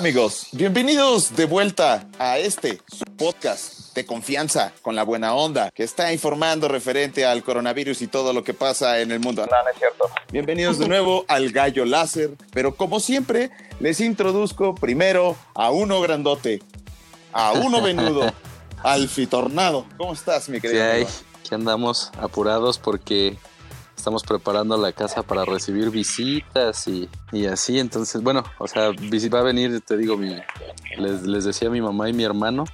amigos, bienvenidos de vuelta a este su podcast de confianza con la buena onda que está informando referente al coronavirus y todo lo que pasa en el mundo. No, no es cierto. Bienvenidos de nuevo al Gallo Láser, pero como siempre les introduzco primero a uno grandote, a uno venudo, al Fitornado. ¿Cómo estás, mi querido? Sí, que andamos apurados porque estamos preparando la casa para recibir visitas y, y así. Entonces, bueno, o sea, va a venir, te digo, mi, les, les decía mi mamá y mi hermano,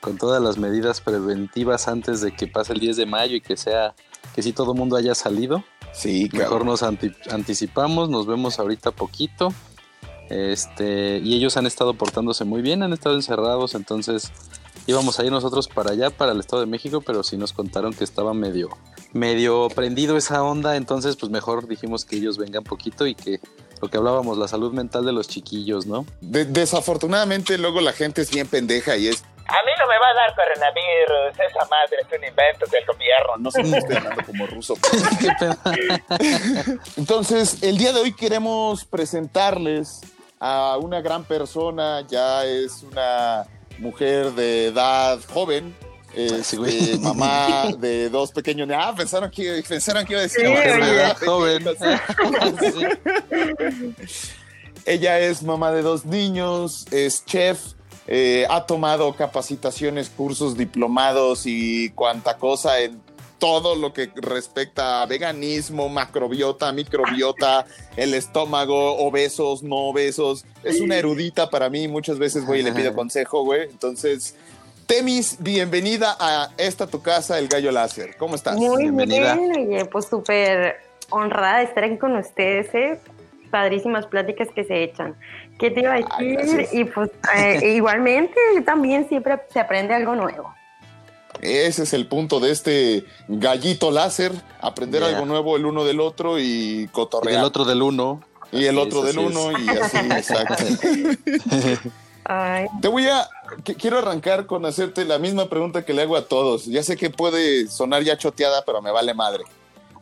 con todas las medidas preventivas antes de que pase el 10 de mayo y que sea, que si todo el mundo haya salido. Sí, Mejor cabrón. nos anti- anticipamos, nos vemos ahorita poquito. Este, y ellos han estado portándose muy bien, han estado encerrados, entonces íbamos a ir nosotros para allá, para el Estado de México, pero sí nos contaron que estaba medio, medio prendido esa onda, entonces pues mejor dijimos que ellos vengan poquito y que lo que hablábamos, la salud mental de los chiquillos, ¿no? De- desafortunadamente luego la gente es bien pendeja y es A mí no me va a dar coronavirus, esa madre es un invento del gobierno. no sé si estoy hablando como ruso. Entonces, el día de hoy queremos presentarles a una gran persona, ya es una mujer de edad joven, este, mamá de dos pequeños. Ah, pensaron que, pensaron que iba a decir Sí, mujer de oye. edad Joven. Sí. Ella es mamá de dos niños, es chef, eh, ha tomado capacitaciones, cursos, diplomados y cuanta cosa en todo lo que respecta a veganismo, macrobiota, microbiota, el estómago, obesos, no obesos. Es una erudita para mí, muchas veces voy y le pido consejo, güey. Entonces, Temis, bienvenida a esta tu casa, El Gallo Láser. ¿Cómo estás? Muy Bienvenida. bien, oye, pues súper honrada de estar aquí con ustedes, ¿eh? Padrísimas pláticas que se echan. ¿Qué te iba a decir? y pues eh, igualmente también siempre se aprende algo nuevo. Ese es el punto de este gallito láser, aprender algo nuevo el uno del otro y Y cotorrear. el otro del uno. Y el otro es, del uno es. y así, exacto. Ay, Te voy a, que- quiero arrancar con hacerte la misma pregunta que le hago a todos. Ya sé que puede sonar ya choteada, pero me vale madre.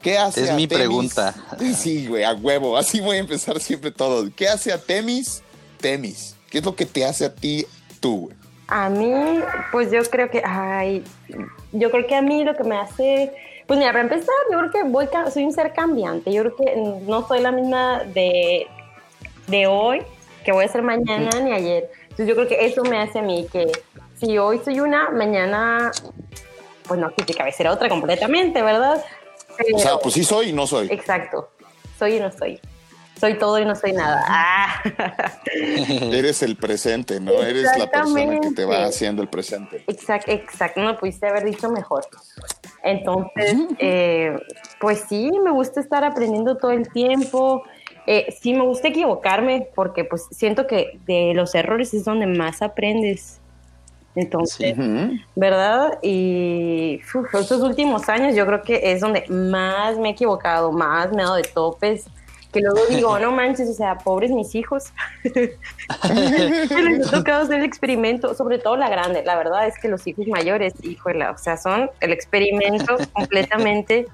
¿Qué hace Es a mi Temis? pregunta. Sí, güey, a huevo. Así voy a empezar siempre todo. ¿Qué hace a Temis? Temis. ¿Qué es lo que te hace a ti tú, güey? A mí, pues yo creo que, ay, yo creo que a mí lo que me hace, pues mira, para empezar, yo creo que voy, soy un ser cambiante. Yo creo que no soy la misma de, de hoy que voy a ser mañana ni ayer. Entonces yo creo que eso me hace a mí que si hoy soy una, mañana, pues no, que cabecera otra completamente, ¿verdad? Pero- O sea, pues sí soy y no soy. Exacto, soy y no soy. Soy todo y no soy nada. Ah. Eres el presente, ¿no? Eres la persona que te va haciendo el presente. Exacto, exacto, no pudiste haber dicho mejor. Entonces, eh, pues sí, me gusta estar aprendiendo todo el tiempo. Eh, sí, me gusta equivocarme porque pues siento que de los errores es donde más aprendes. Entonces. ¿verdad? Y uf, estos últimos años yo creo que es donde más me he equivocado, más me he dado de topes, que luego digo, no manches, o sea, pobres mis hijos. les ha tocado hacer el experimento, sobre todo la grande. La verdad es que los hijos mayores, híjole, o sea, son el experimento completamente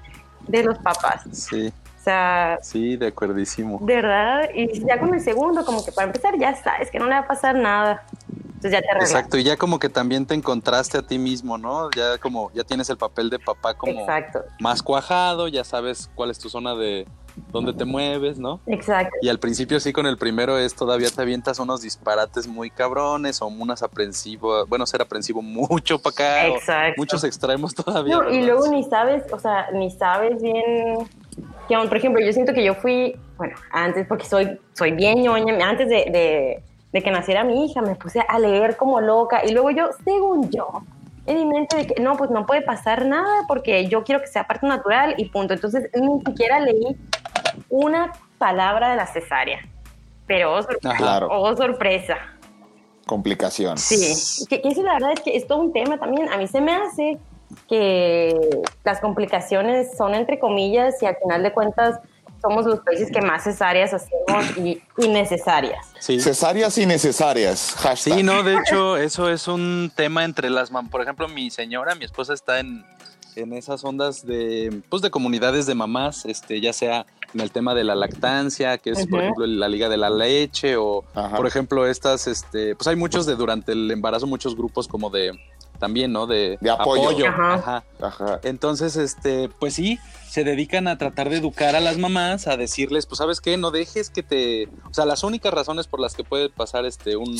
de los papás. Sí, O sea, sí, de acuerdísimo. de verdad, y ya con el segundo, como que para empezar ya sabes que no le va a pasar nada. Entonces ya te arreglas. Exacto, y ya como que también te encontraste a ti mismo, ¿no? Ya como, ya tienes el papel de papá como Exacto, más cuajado, ya sabes cuál es tu zona de dónde te mueves, ¿no? exacto. Y al principio sí con el primero es todavía te avientas unos disparates muy cabrones o unas aprensivas, bueno, ser aprensivo mucho para acá, Exacto. muchos extremos todavía. No, y luego ni sabes, o sea, ni sabes bien. Que, por ejemplo, yo siento que yo fui, bueno, antes, porque soy, soy bien ñoña, antes de, de, de que naciera mi hija, me puse a leer como loca. Y luego yo, según yo, en mi mente de que no, pues no puede pasar nada porque yo quiero que sea parte natural y punto. Entonces ni siquiera leí una palabra de la cesárea. Pero, oh, sorpresa. Claro. oh, sorpresa. Complicación. Sí, que, que eso la verdad es que es todo un tema también. A mí se me hace que las complicaciones son entre comillas y al final de cuentas somos los países que más cesáreas hacemos y innecesarias. Sí. Cesáreas innecesarias. Hashtag. Sí, no, de hecho, eso es un tema entre las mam. Por ejemplo, mi señora, mi esposa está en, en esas ondas de, pues, de comunidades de mamás, este, ya sea en el tema de la lactancia, que es, por ejemplo, la liga de la leche, o, Ajá. por ejemplo, estas, este, pues hay muchos de durante el embarazo, muchos grupos como de, también, ¿no? De, De apoyo. Ajá. Ajá. Ajá. Entonces, este, pues sí, se dedican a tratar de educar a las mamás, a decirles, pues sabes qué, no dejes que te, o sea, las únicas razones por las que puede pasar este un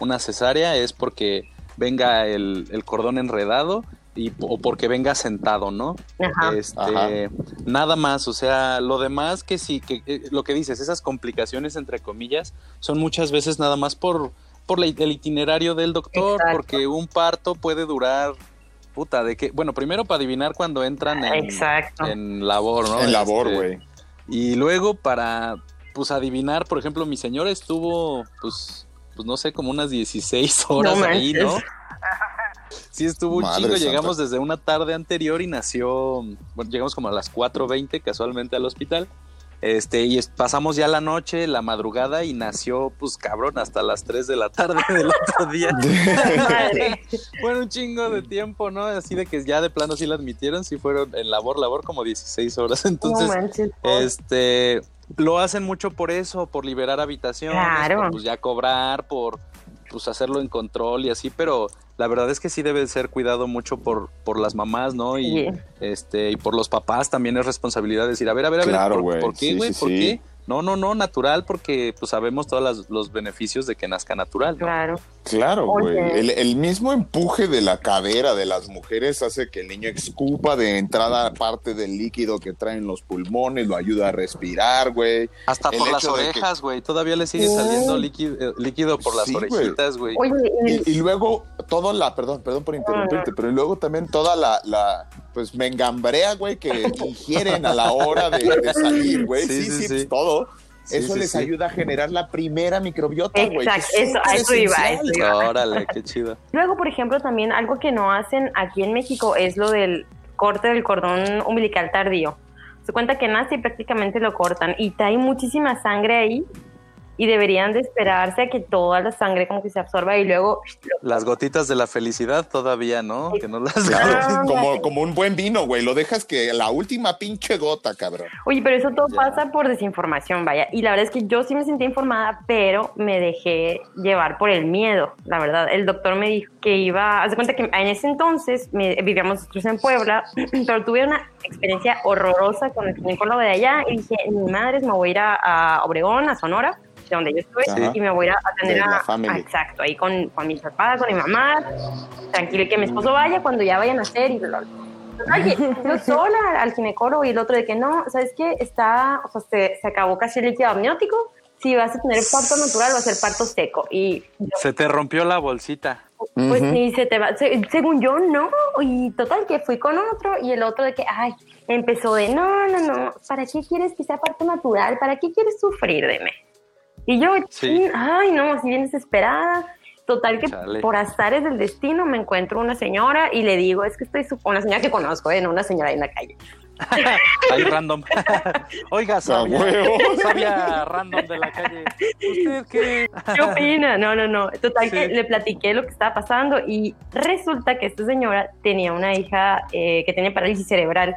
una cesárea es porque venga el, el cordón enredado y o porque venga sentado, ¿no? Ajá. Este, Ajá. nada más, o sea, lo demás que sí, que eh, lo que dices, esas complicaciones entre comillas, son muchas veces nada más por, por la- el itinerario del doctor, Exacto. porque un parto puede durar, puta, de que, bueno, primero para adivinar cuando entran en, Exacto. en labor, ¿no? En labor, Este, güey. Y luego para, pues adivinar, por ejemplo, mi señora estuvo, pues, pues no sé, como unas 16 horas No ahí, ¿no? Sí, estuvo un Madre chingo. santa. Llegamos desde una tarde anterior y nació. Bueno, llegamos como a las 4:20 casualmente al hospital. Este, y es- pasamos ya la noche, la madrugada y nació, pues cabrón, hasta las 3 de la tarde del otro día. Bueno, un chingo de tiempo, ¿no? Así de que ya de plano sí la admitieron, sí fueron en labor, labor como 16 horas. Entonces, manches. este, lo hacen mucho por eso, por liberar habitaciones, Claro. por pues ya cobrar, por pues hacerlo en control y así, pero la verdad es que sí debe ser cuidado mucho por, por las mamás, ¿no? Y Sí. este, y por los papás también es responsabilidad decir, a ver, a ver, a ver, Claro, ¿por, güey. ¿por qué, Sí, güey? sí, ¿Por sí. qué? No, no, no, natural, porque pues sabemos todos los beneficios de que nazca natural, ¿no? Claro. Claro, güey. El, el mismo empuje de la cadera de las mujeres hace que el niño escupa de entrada parte del líquido que traen los pulmones, lo ayuda a respirar, güey. Hasta El por las que- orejas, güey. Todavía le sigue saliendo líquido, eh, líquido por las Sí, orejitas, güey. Y- Y, y luego toda la, perdón, perdón por interrumpirte, pero luego también toda la, la pues mengambrea, güey, que ingieren a la hora de, de salir, güey. Sí, Sí, sí, sí, sí. pues todo. Sí, eso sí, les sí. ayuda a generar la primera microbiota, güey. Exacto, es eso- a eso iba, a esencial. eso iba. Órale, qué chido. Luego, por ejemplo, también algo que no hacen aquí en México es lo del corte del cordón umbilical tardío. Se cuenta que nace y prácticamente lo cortan y trae muchísima sangre ahí y deberían de esperarse a que toda la sangre como que se absorba y luego Las gotitas de la felicidad todavía, ¿no? Que no las Claro, como, como un buen vino, güey. Lo dejas que la última pinche gota, cabrón. Oye, pero eso todo Ya. pasa por desinformación, vaya. Y la verdad es que yo sí me sentí informada, pero me dejé llevar por el miedo, la verdad. El doctor me dijo que iba, haz de cuenta que en ese entonces me- vivíamos nosotros en Puebla, pero tuve una experiencia horrorosa con el ginecólogo de allá y dije, mi madre, me voy a ir a, a Obregón, a Sonora, de donde yo estoy, Ajá. y me voy a ir a atender a, a- exacto, ahí con, con mi papá, con mi mamá, tranquilo, que mi esposo vaya cuando ya vayan a hacer y bla, bla. Oye, yo sola al ginecólogo y el otro de que no, ¿sabes qué? Está, o sea, se, se acabó casi el líquido amniótico. Si vas a tener parto natural, va a ser parto seco. Y Se te rompió la bolsita. pues Ujú. ni se te va, se- según yo, no. Y total, que fui con otro y el otro de que, ay, empezó de, no, no, no, ¿para qué quieres que sea parto natural? ¿Para qué quieres sufrir de mí? Y yo, Sí. ay, no, así bien desesperada. Total que Chale. por azares del destino me encuentro una señora y le digo, es que estoy su- una señora que conozco, ¿eh? no una señora ahí en la calle. Ahí random. Oiga, sabia, huevo. sabia random de la calle. ¿Usted qué? ¿Qué opina? No, no, no. Total Sí. que le platiqué lo que estaba pasando y resulta que esta señora tenía una hija eh, que tiene parálisis cerebral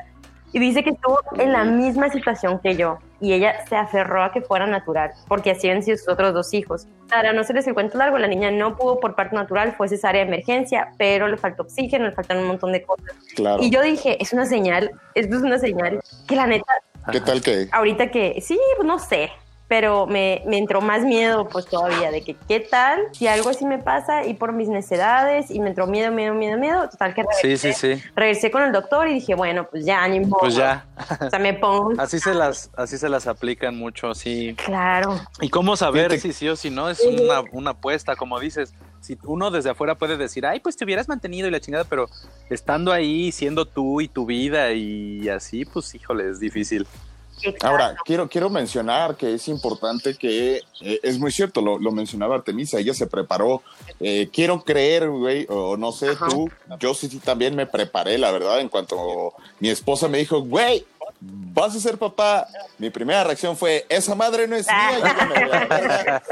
y dice que estuvo en la misma situación que yo y ella se aferró a que fuera natural porque así han sido sus otros dos hijos. Para no hacerles el cuento largo, la niña no pudo por parto natural, fue cesárea de emergencia, pero le faltó oxígeno, le faltan un montón de cosas. Claro. Y yo dije, es una señal, esto es una señal que la neta ¿Qué tal que? ahorita que sí, pues no sé, pero me, me entró más miedo pues todavía de que qué tal si algo así me pasa y por mis necedades y me entró miedo, miedo, miedo, miedo, total que Sí, regresé, sí, sí. regresé con el doctor y dije, bueno, pues ya, ni modo. Pues ya. O sea, me pongo, Así se las, así se las aplican mucho, sí. claro, ¿Y cómo saber Fíjate- si sí o si no? Es una, una apuesta, como dices. Si uno desde afuera puede decir, ay, pues te hubieras mantenido y la chingada, pero estando ahí, siendo tú y tu vida y así, pues híjole, es difícil. Exacto. Ahora, quiero, quiero mencionar que es importante que, eh, es muy cierto, lo, lo mencionaba Artemisa, ella se preparó. Eh, quiero creer, güey, o no sé Ajá. tú, yo sí, sí también me preparé, la verdad, en cuanto mi esposa me dijo, güey, vas a ser papá. Mi primera reacción fue, esa madre no es mía, yo ya me voy a la verga".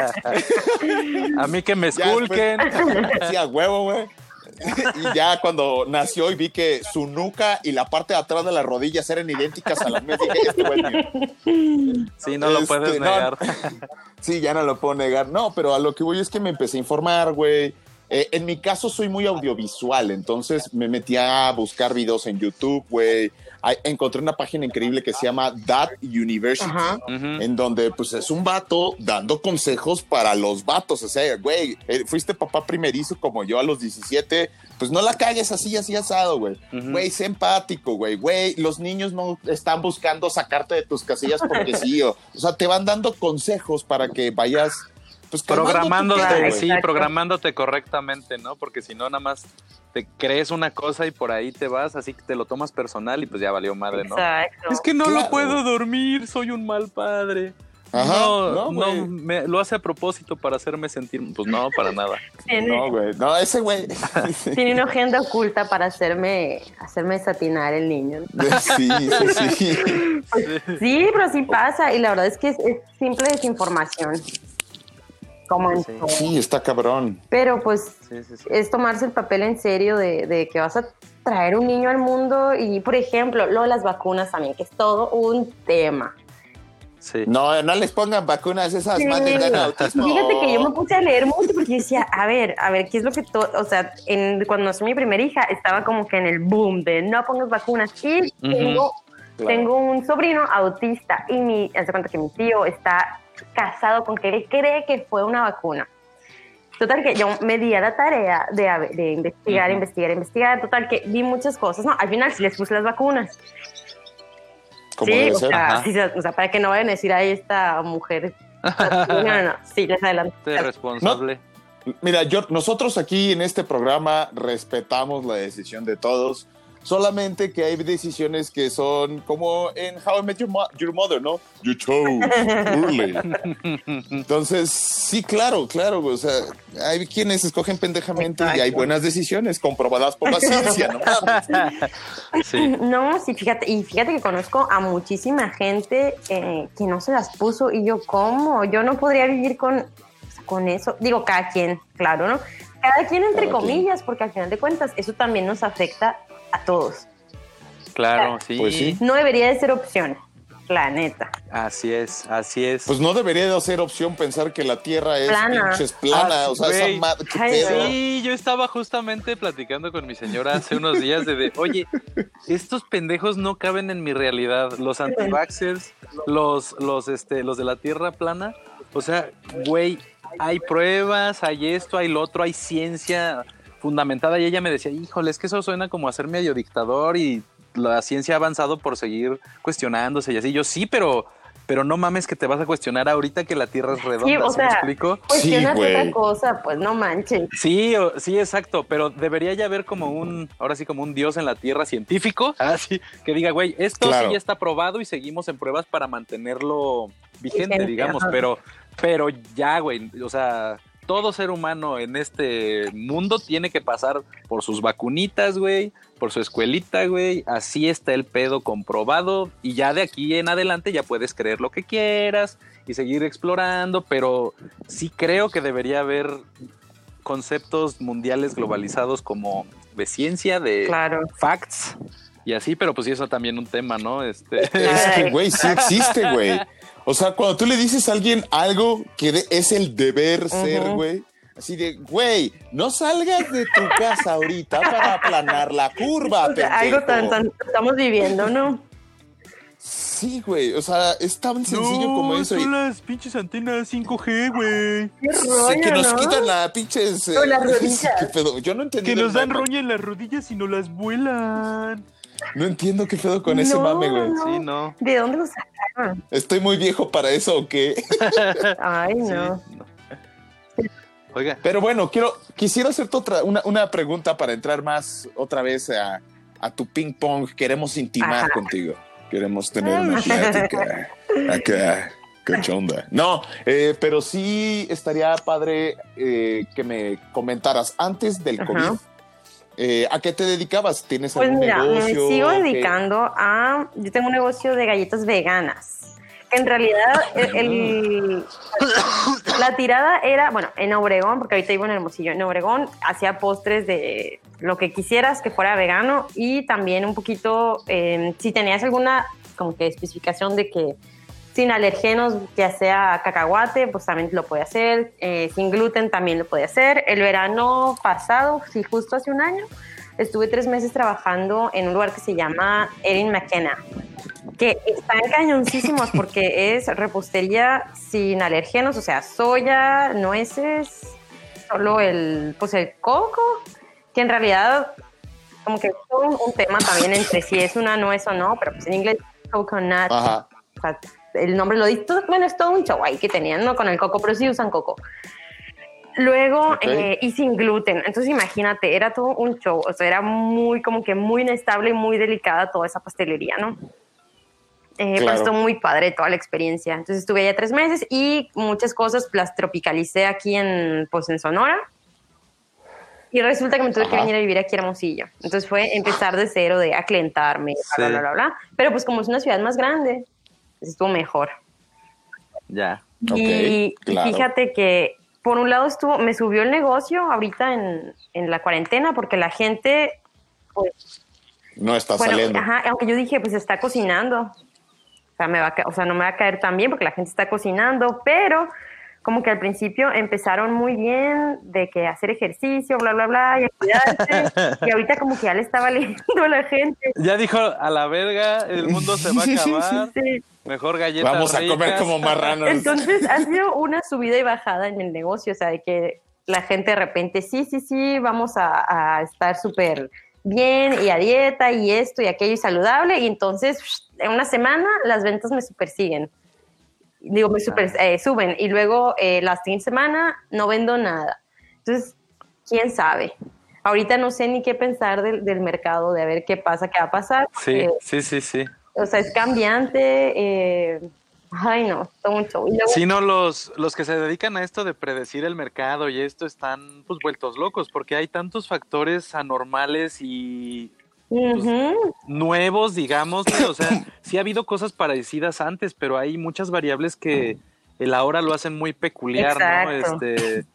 A mí que me esculquen. Sí, a huevo, güey. Y ya cuando nació y vi que su nuca y la parte de atrás de las rodillas eran idénticas a las mías, dije, este es mío. Sí, no lo Este, puedes no. negar. Sí, ya no lo puedo negar. No, pero a lo que voy es que me empecé a informar, güey. Eh, en mi caso soy muy audiovisual, entonces me metí a buscar videos en YouTube, güey. Ay, Encontré una página increíble que se llama That University, Ajá. En donde pues es un vato dando consejos para los vatos. O sea, güey, eh, fuiste papá primerizo como yo a los 17, pues no la cagues así, así asado, güey. Güey, sé empático, güey. Güey, los niños no están buscando sacarte de tus casillas porque sí. O, o sea, te van dando consejos para que vayas, pues, Programándote, sí, Exacto. programándote correctamente, ¿no? Porque si no, nada más te crees una cosa y por ahí te vas, así que te lo tomas personal y pues ya valió madre, ¿no? Exacto. Es que no Claro. lo puedo dormir, soy un mal padre. Ajá, no, no, no, güey. me- lo hace a propósito para hacerme sentir. Pues no, para nada. No, güey. No, ese güey. tiene una agenda oculta para hacerme, hacerme satinar el niño. Sí, sí, sí. Sí, pero sí pasa. Y la verdad es que es, es simple desinformación. Como en Sí. todo. Sí, está cabrón. Pero pues Sí, sí, sí. es tomarse el papel en serio de, de que vas a traer un niño al mundo y, por ejemplo, lo de las vacunas también, que es todo un tema. Sí. No, no les pongan vacunas esas Sí. madres dan autismo. Fíjate que yo me puse a leer mucho porque decía, a ver, a ver, ¿qué es lo que todo, o sea, en, cuando nació mi primera hija estaba como que en el boom de no pongas vacunas y tengo, Claro. tengo un sobrino autista y mi, hace cuenta que mi tío está casado con que él cree que fue una vacuna. Total que yo me di a la tarea de, investigar, investigar, investigar. Total que vi muchas cosas. No, al final sí les puse las vacunas. Como sí, o sea, sí, o sea, para que no vayan a decir, ahí esta mujer. No, no, no, sí, les adelanto. Te responsable. Mira, yo, nosotros aquí en este programa respetamos la decisión de todos. Solamente que hay decisiones que son como en How I Met Your, Mo- Your Mother, ¿no? You chose early. Entonces, sí, claro, claro. O sea, hay quienes escogen pendejamente y hay buenas decisiones comprobadas por la ciencia, ¿no? Sí. No, sí, fíjate, y fíjate que conozco a muchísima gente eh, que no se las puso y yo, ¿cómo? Yo no podría vivir con, con eso. Digo, cada quien, claro, ¿no? Cada quien entre Cada quien. comillas, porque al final de cuentas eso también nos afecta a todos. Claro, sí. Pues sí. No debería de ser opción, la neta. Así es, así es. Pues no debería de ser opción pensar que la Tierra es Plana. pinches plana. Ah, o sea, esa madre. Sí, yo estaba justamente platicando con mi señora hace unos días de, de, oye, estos pendejos no caben en mi realidad. Los antivaxxers, los, los, este, los de la tierra plana. O sea, güey, hay pruebas, hay esto, hay lo otro, hay ciencia fundamentada. Y ella me decía, híjole, es que eso suena como a ser medio dictador y la ciencia ha avanzado por seguir cuestionándose y así. Yo sí, pero, pero no mames que te vas a cuestionar ahorita que la tierra es redonda. Sí, o ¿sí me sea, explico? Cuestionate güey. otra cosa, pues no manches. Sí, o- sí, exacto, pero debería ya haber como un, ahora sí como un dios en la tierra científico, así, que diga, güey, esto Claro. sí ya está probado y seguimos en pruebas para mantenerlo vigente, Vigente, digamos, ajá. pero, pero ya, güey, o sea, todo ser humano en este mundo tiene que pasar por sus vacunitas, güey, por su escuelita, güey, así está el pedo comprobado y ya de aquí en adelante ya puedes creer lo que quieras y seguir explorando, pero sí creo que debería haber conceptos mundiales globalizados como de ciencia, de Claro. facts y así, pero pues sí, eso también un tema, ¿no? Este, Es que, güey, sí existe, güey. O sea, cuando tú le dices a alguien algo que es el deber ser, güey, así de, güey, no salgas de tu casa ahorita para aplanar la curva, O sea, algo tan, tan estamos viviendo, ¿no? Sí, güey, o sea, es tan sencillo como eso. y- las pinches antenas 5G, güey. Qué Sí, que nos ¿no? quitan la pinches... eh, O las rodillas. qué pedo. Yo no entendí. Que nos dan roña en las rodillas y no las vuelan. No entiendo qué pedo con ese mame, güey. no. Sí, no. ¿De dónde lo sacaron? Estoy muy viejo para eso, ¿o qué? Ay, Sí, no. no. Oiga, Pero bueno, quiero, quisiera hacerte otra, una, una pregunta para entrar más otra vez a, a tu ping pong. Queremos intimar Ajá. contigo. Queremos tener una plática acá, cachonda. No, eh, pero sí estaría padre eh, que me comentaras antes del Ajá. COVID. Eh, ¿A qué te dedicabas? ¿Tienes Pues algún mira, negocio? me sigo dedicando a. Yo tengo un negocio de galletas veganas. Que en realidad, el, el- la tirada era, bueno, en Obregón, porque ahorita vivo en Hermosillo. En Obregón hacía postres de lo que quisieras que fuera vegano y también un poquito, eh, si tenías alguna como que especificación de que sin alergenos, ya sea cacahuate, pues también lo puede hacer. eh, sin gluten también lo puede hacer. El verano pasado, sí, justo hace un año, estuve tres meses trabajando en un lugar que se llama Erin McKenna, que están cañoncísimos porque es repostería sin alergenos, o sea, soya, nueces, solo el, pues el coco, que en realidad como que es un, un tema también entre si es una nuez o no, pero pues en inglés coconut, Ajá. o sea, el nombre lo dice, todo- bueno, es todo un show ahí que tenían, ¿no? Con el coco, pero sí usan coco. Luego, Ok. eh, y sin gluten. Entonces, imagínate, era todo un show. O sea, era muy, como que muy inestable y muy delicada toda esa pastelería, ¿no? Eh, Claro. muy padre toda la experiencia. Entonces, estuve allá tres meses y muchas cosas las tropicalicé aquí en, pues, en Sonora. Y resulta que me tuve que Ajá. venir a vivir aquí a Hermosillo. Entonces fue empezar de cero, de aclientarme, bla, Sí. bla, bla, bla. Pero pues como es una ciudad más grande, estuvo mejor. Ya. Y claro. fíjate que por un lado estuvo, me subió el negocio ahorita en, en la cuarentena porque la gente, pues, No está bueno, saliendo. ajá, aunque yo dije, pues está cocinando. O sea, me va a o sea, no me va a caer tan bien porque la gente está cocinando, pero como que al principio empezaron muy bien de que hacer ejercicio, bla, bla, bla, y a cuidarse. y ahorita como que ya le estaba leyendo a la gente. Ya dijo, a la verga, el mundo se va a acabar. Sí. Mejor galletas Vamos a comer como marranos. Entonces ha sido una subida y bajada en el negocio, o sea, de que la gente de repente, sí, sí, sí, vamos a, a estar súper bien y a dieta y esto y aquello y saludable, y entonces en una semana las ventas me super siguen. Digo, me super, eh, suben y luego eh, la siguiente semana no vendo nada. Entonces, quién sabe. Ahorita no sé ni qué pensar del, del mercado, de a ver qué pasa, qué va a pasar. Sí, Eh, sí, sí, sí. o sea, es cambiante. eh, ay, no, todo show. Y luego- Si no, los, los que se dedican a esto de predecir el mercado y esto están pues vueltos locos porque hay tantos factores anormales y Nuevos, digamos, o sea, sí ha habido cosas parecidas antes, pero hay muchas variables que el ahora lo hacen muy peculiar, ¿no? Este,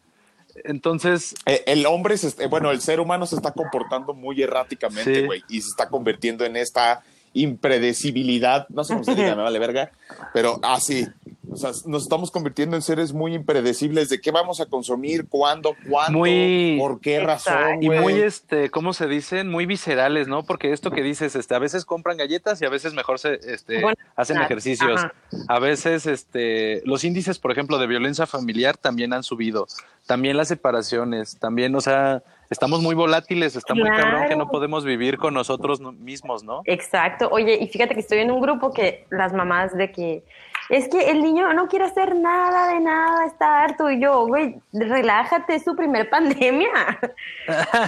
entonces, Eh, El hombre, se, eh, bueno, el ser humano se está comportando muy erráticamente, Sí. güey, y se está convirtiendo en esta impredecibilidad, no sé cómo se diga, me vale verga, pero así, o sea, nos estamos convirtiendo en seres muy impredecibles de qué vamos a consumir, cuándo, cuándo, Muy- por qué razón, y muy, este, ¿cómo se dicen? Muy viscerales, ¿no? Porque esto que dices, este, a veces compran galletas y a veces mejor se, este, Bueno, hacen ejercicios. ajá. A veces, este, los índices, por ejemplo, de violencia familiar también han subido. También las separaciones, también, o sea, estamos muy volátiles, está muy cabrón que no podemos vivir con nosotros no- mismos, ¿no? Exacto. Oye, y fíjate que estoy en un grupo que las mamás de que es que el niño no quiere hacer nada de nada, está harto. Y yo, güey, relájate, es su primer pandemia.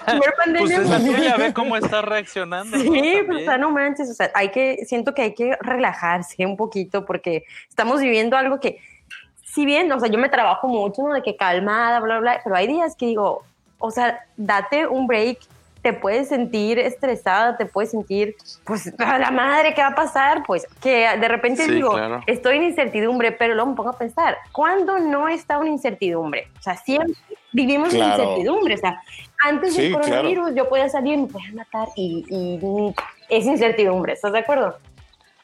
primer Pues pandemia. es la tuya, ve cómo está reaccionando. ¿no? Sí, pues También. o sea, no manches, o sea, hay que, siento que hay que relajarse un poquito porque estamos viviendo algo que, si bien, o sea, yo me trabajo mucho, ¿no? De que calmada, bla, bla, pero hay días que digo, o sea, date un break, te puedes sentir estresada, te puedes sentir, pues, a la madre, ¿qué va a pasar? Pues, que de repente Sí, digo, claro. estoy en incertidumbre, pero luego me pongo a pensar, ¿cuándo no está una incertidumbre? O sea, siempre vivimos en Claro. incertidumbre, o sea, antes del Sí, claro. coronavirus yo podía salir y me podían matar y, y es incertidumbre, ¿estás de acuerdo?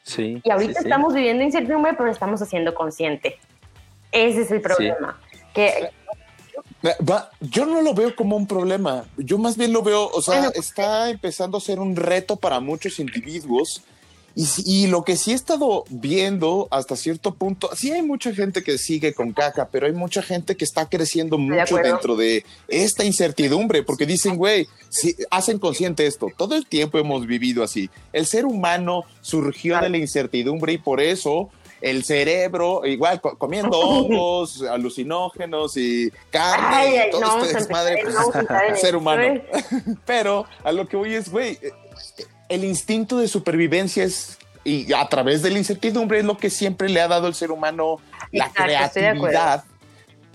Sí. Y ahorita sí, estamos viviendo incertidumbre, pero estamos haciendo consciente. Ese es el problema. Que yo no lo veo como un problema. Yo más bien lo veo, o sea, está empezando a ser un reto para muchos individuos. Y, y lo que sí he estado viendo hasta cierto punto, sí hay mucha gente que sigue con caca, pero hay mucha gente que está creciendo de mucho acuerdo. dentro de esta incertidumbre, porque dicen, güey, si hacen consciente esto, todo el tiempo hemos vivido así. El ser humano surgió de la incertidumbre y por eso el cerebro, igual co- comiendo hongos, alucinógenos y carne, Ay, y ay, todo no este desmadre, pues, no ser humano. ¿eh? Pero a lo que voy es, güey, eh, el instinto de supervivencia es, y a través de la incertidumbre es lo que siempre le ha dado al ser humano la Exacto, creatividad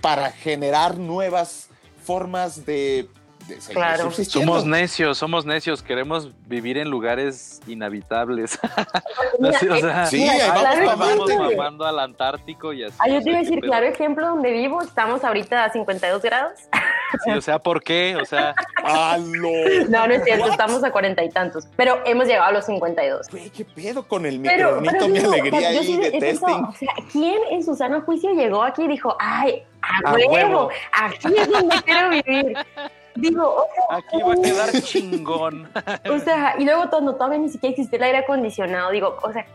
para generar nuevas formas de Claro. subsistiendo. Somos necios, somos necios, queremos vivir en lugares inhabitables. Mira, Así, o sea, Sí, Mira, ahí vamos vamos mamando al Antártico y así. Ah, yo te iba a decir, claro ejemplo donde vivo, estamos ahorita a 52 grados. Sí, o sea, ¿por qué? O sea, ¡Ah, no! No, no es cierto, estamos a cuarenta y tantos, pero hemos llegado a los 52. Güey, ¿qué pedo con el micronito? pero Mi digo, o sea, alegría yo ahí sí de he pensado, testing. o sea, ¿quién en su sano juicio llegó aquí y dijo, ay, a, A huevo, huevo. aquí es donde quiero vivir? Digo, o sea, aquí va a quedar chingón. o sea, y luego cuando todavía ni siquiera existía el aire acondicionado, digo, o sea,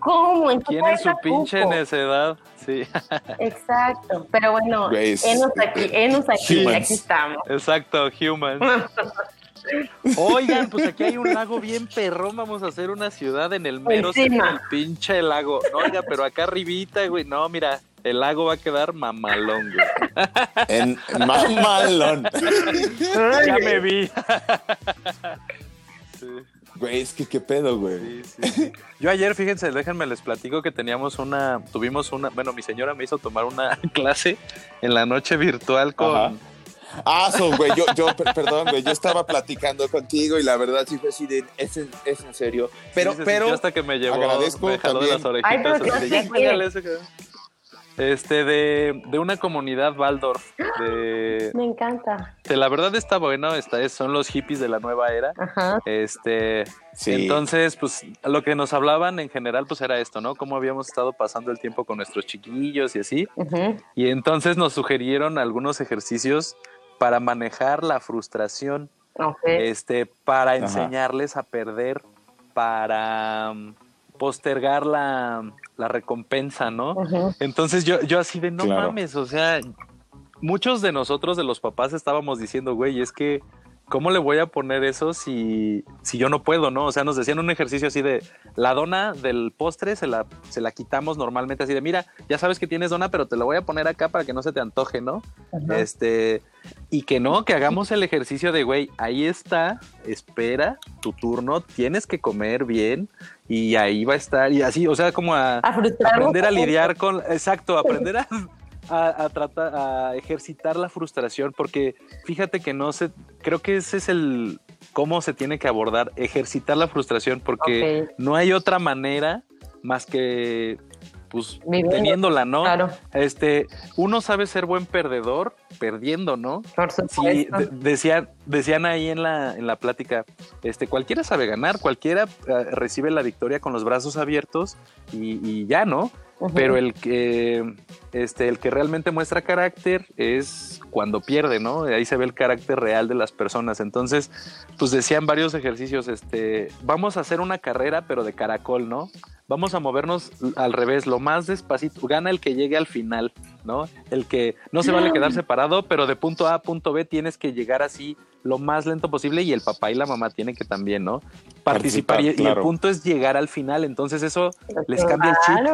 ¿cómo? ¿En qué ¿Quién en su pinche cupo? necedad? Sí, Exacto, pero bueno, Güey, es- enos aquí, enos aquí, Humans. aquí estamos. exacto, human. Oigan, pues aquí hay un lago bien perrón, vamos a hacer una ciudad en el mero centro del pinche lago. No, oiga, pero acá arribita, güey, no, mira, el lago va a quedar mamalón, güey. En mamalón. Ya me vi. Sí. Güey, es que qué pedo, güey. Sí, sí, sí. Yo ayer, fíjense, déjenme les platico que teníamos una, tuvimos una, bueno, mi señora me hizo tomar una clase en la noche virtual con, Ajá. Ah, so, güey, yo, yo, per- perdón, güey, yo estaba platicando contigo y la verdad sí fue así de, es, en- es en serio. Pero, Sí, pero, hasta que me llevó, agradezco me también. las orejitas. Ay, pero así de, Este, de, de una comunidad Waldorf, de, Me encanta. de la verdad está bueno, está, es- son los hippies de la nueva era. Ajá. Este, sí. entonces, pues lo que nos hablaban en general, pues era esto, ¿no? Cómo habíamos estado pasando el tiempo con nuestros chiquillos y así. Y entonces nos sugirieron algunos ejercicios para manejar la frustración, Ok. este, para Ajá. enseñarles a perder, para mm, postergar la, la recompensa, ¿no? Entonces yo, yo así de no Claro. mames, o sea, muchos de nosotros, de los papás, estábamos diciendo, güey, es que, ¿cómo le voy a poner eso si, si yo no puedo, no? O sea, nos decían un ejercicio así de, la dona del postre se la, se la quitamos normalmente así de, mira, ya sabes que tienes dona, pero te la voy a poner acá para que no se te antoje, ¿no? Ajá. Este, y que no, que hagamos el ejercicio de, güey, ahí está, espera tu turno, tienes que comer bien y ahí va a estar, y así, o sea, como a, aprender a lidiar con, exacto, aprender a, a, a tratar, a ejercitar la frustración, porque fíjate que no sé, creo que ese es el, cómo se tiene que abordar, ejercitar la frustración, porque no hay otra manera más que, pues, Viviendo. teniéndola, ¿no? Claro, Este, uno sabe ser buen perdedor perdiendo, ¿no? por Sí, supuesto. de- decían, decían ahí en la, en la plática, este, cualquiera sabe ganar, cualquiera eh, recibe la victoria con los brazos abiertos y, y ya, ¿no? Pero el que, este, el que realmente muestra carácter es cuando pierde, ¿no? Ahí se ve el carácter real de las personas. Entonces, pues decían varios ejercicios, este, vamos a hacer una carrera, pero de caracol, ¿no? Vamos a movernos al revés, lo más despacito, gana el que llegue al final, ¿no? El que no se vale quedar separado, pero de punto A a punto B tienes que llegar así lo más lento posible y el papá y la mamá tienen que también, ¿no? Participar, Participar, y- y, el punto es llegar al final, entonces eso les cambia el chip.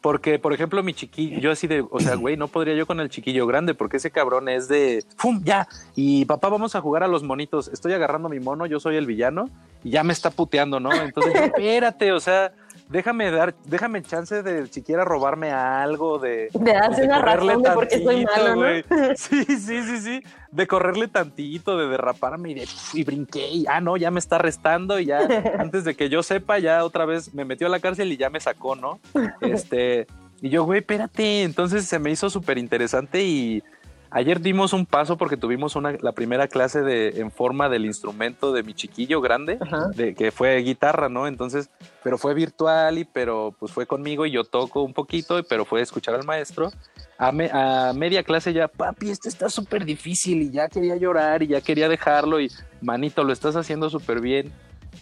Porque, por ejemplo, mi chiquillo, yo así de, o sea, güey, no podría yo con el chiquillo grande, porque ese cabrón es de, ¡fum! Ya. Y papá, vamos a jugar a los monitos. Estoy agarrando mi mono, yo soy el villano, y ya me está puteando, ¿no? Entonces, espérate, o sea, déjame dar, déjame chance de siquiera robarme algo, de. De darse una correrle razón de por qué soy malo, ¿no? güey. Sí, sí, sí, sí. De correrle tantito, de derraparme y de y brinqué. Y, ah, no, ya me está arrestando y ya antes de que yo sepa, ya otra vez me metió a la cárcel y ya me sacó, ¿no? Este, y yo, güey, espérate. Entonces se me hizo súper interesante y ayer dimos un paso porque tuvimos una, la primera clase de, en forma del instrumento de mi chiquillo grande, de, que fue guitarra, ¿no? Entonces, pero fue virtual y pero pues fue conmigo y yo toco un poquito, pero fue escuchar al maestro. A, me- a media clase ya, papi, esto está súper difícil y ya quería llorar y ya quería dejarlo y manito, lo estás haciendo súper bien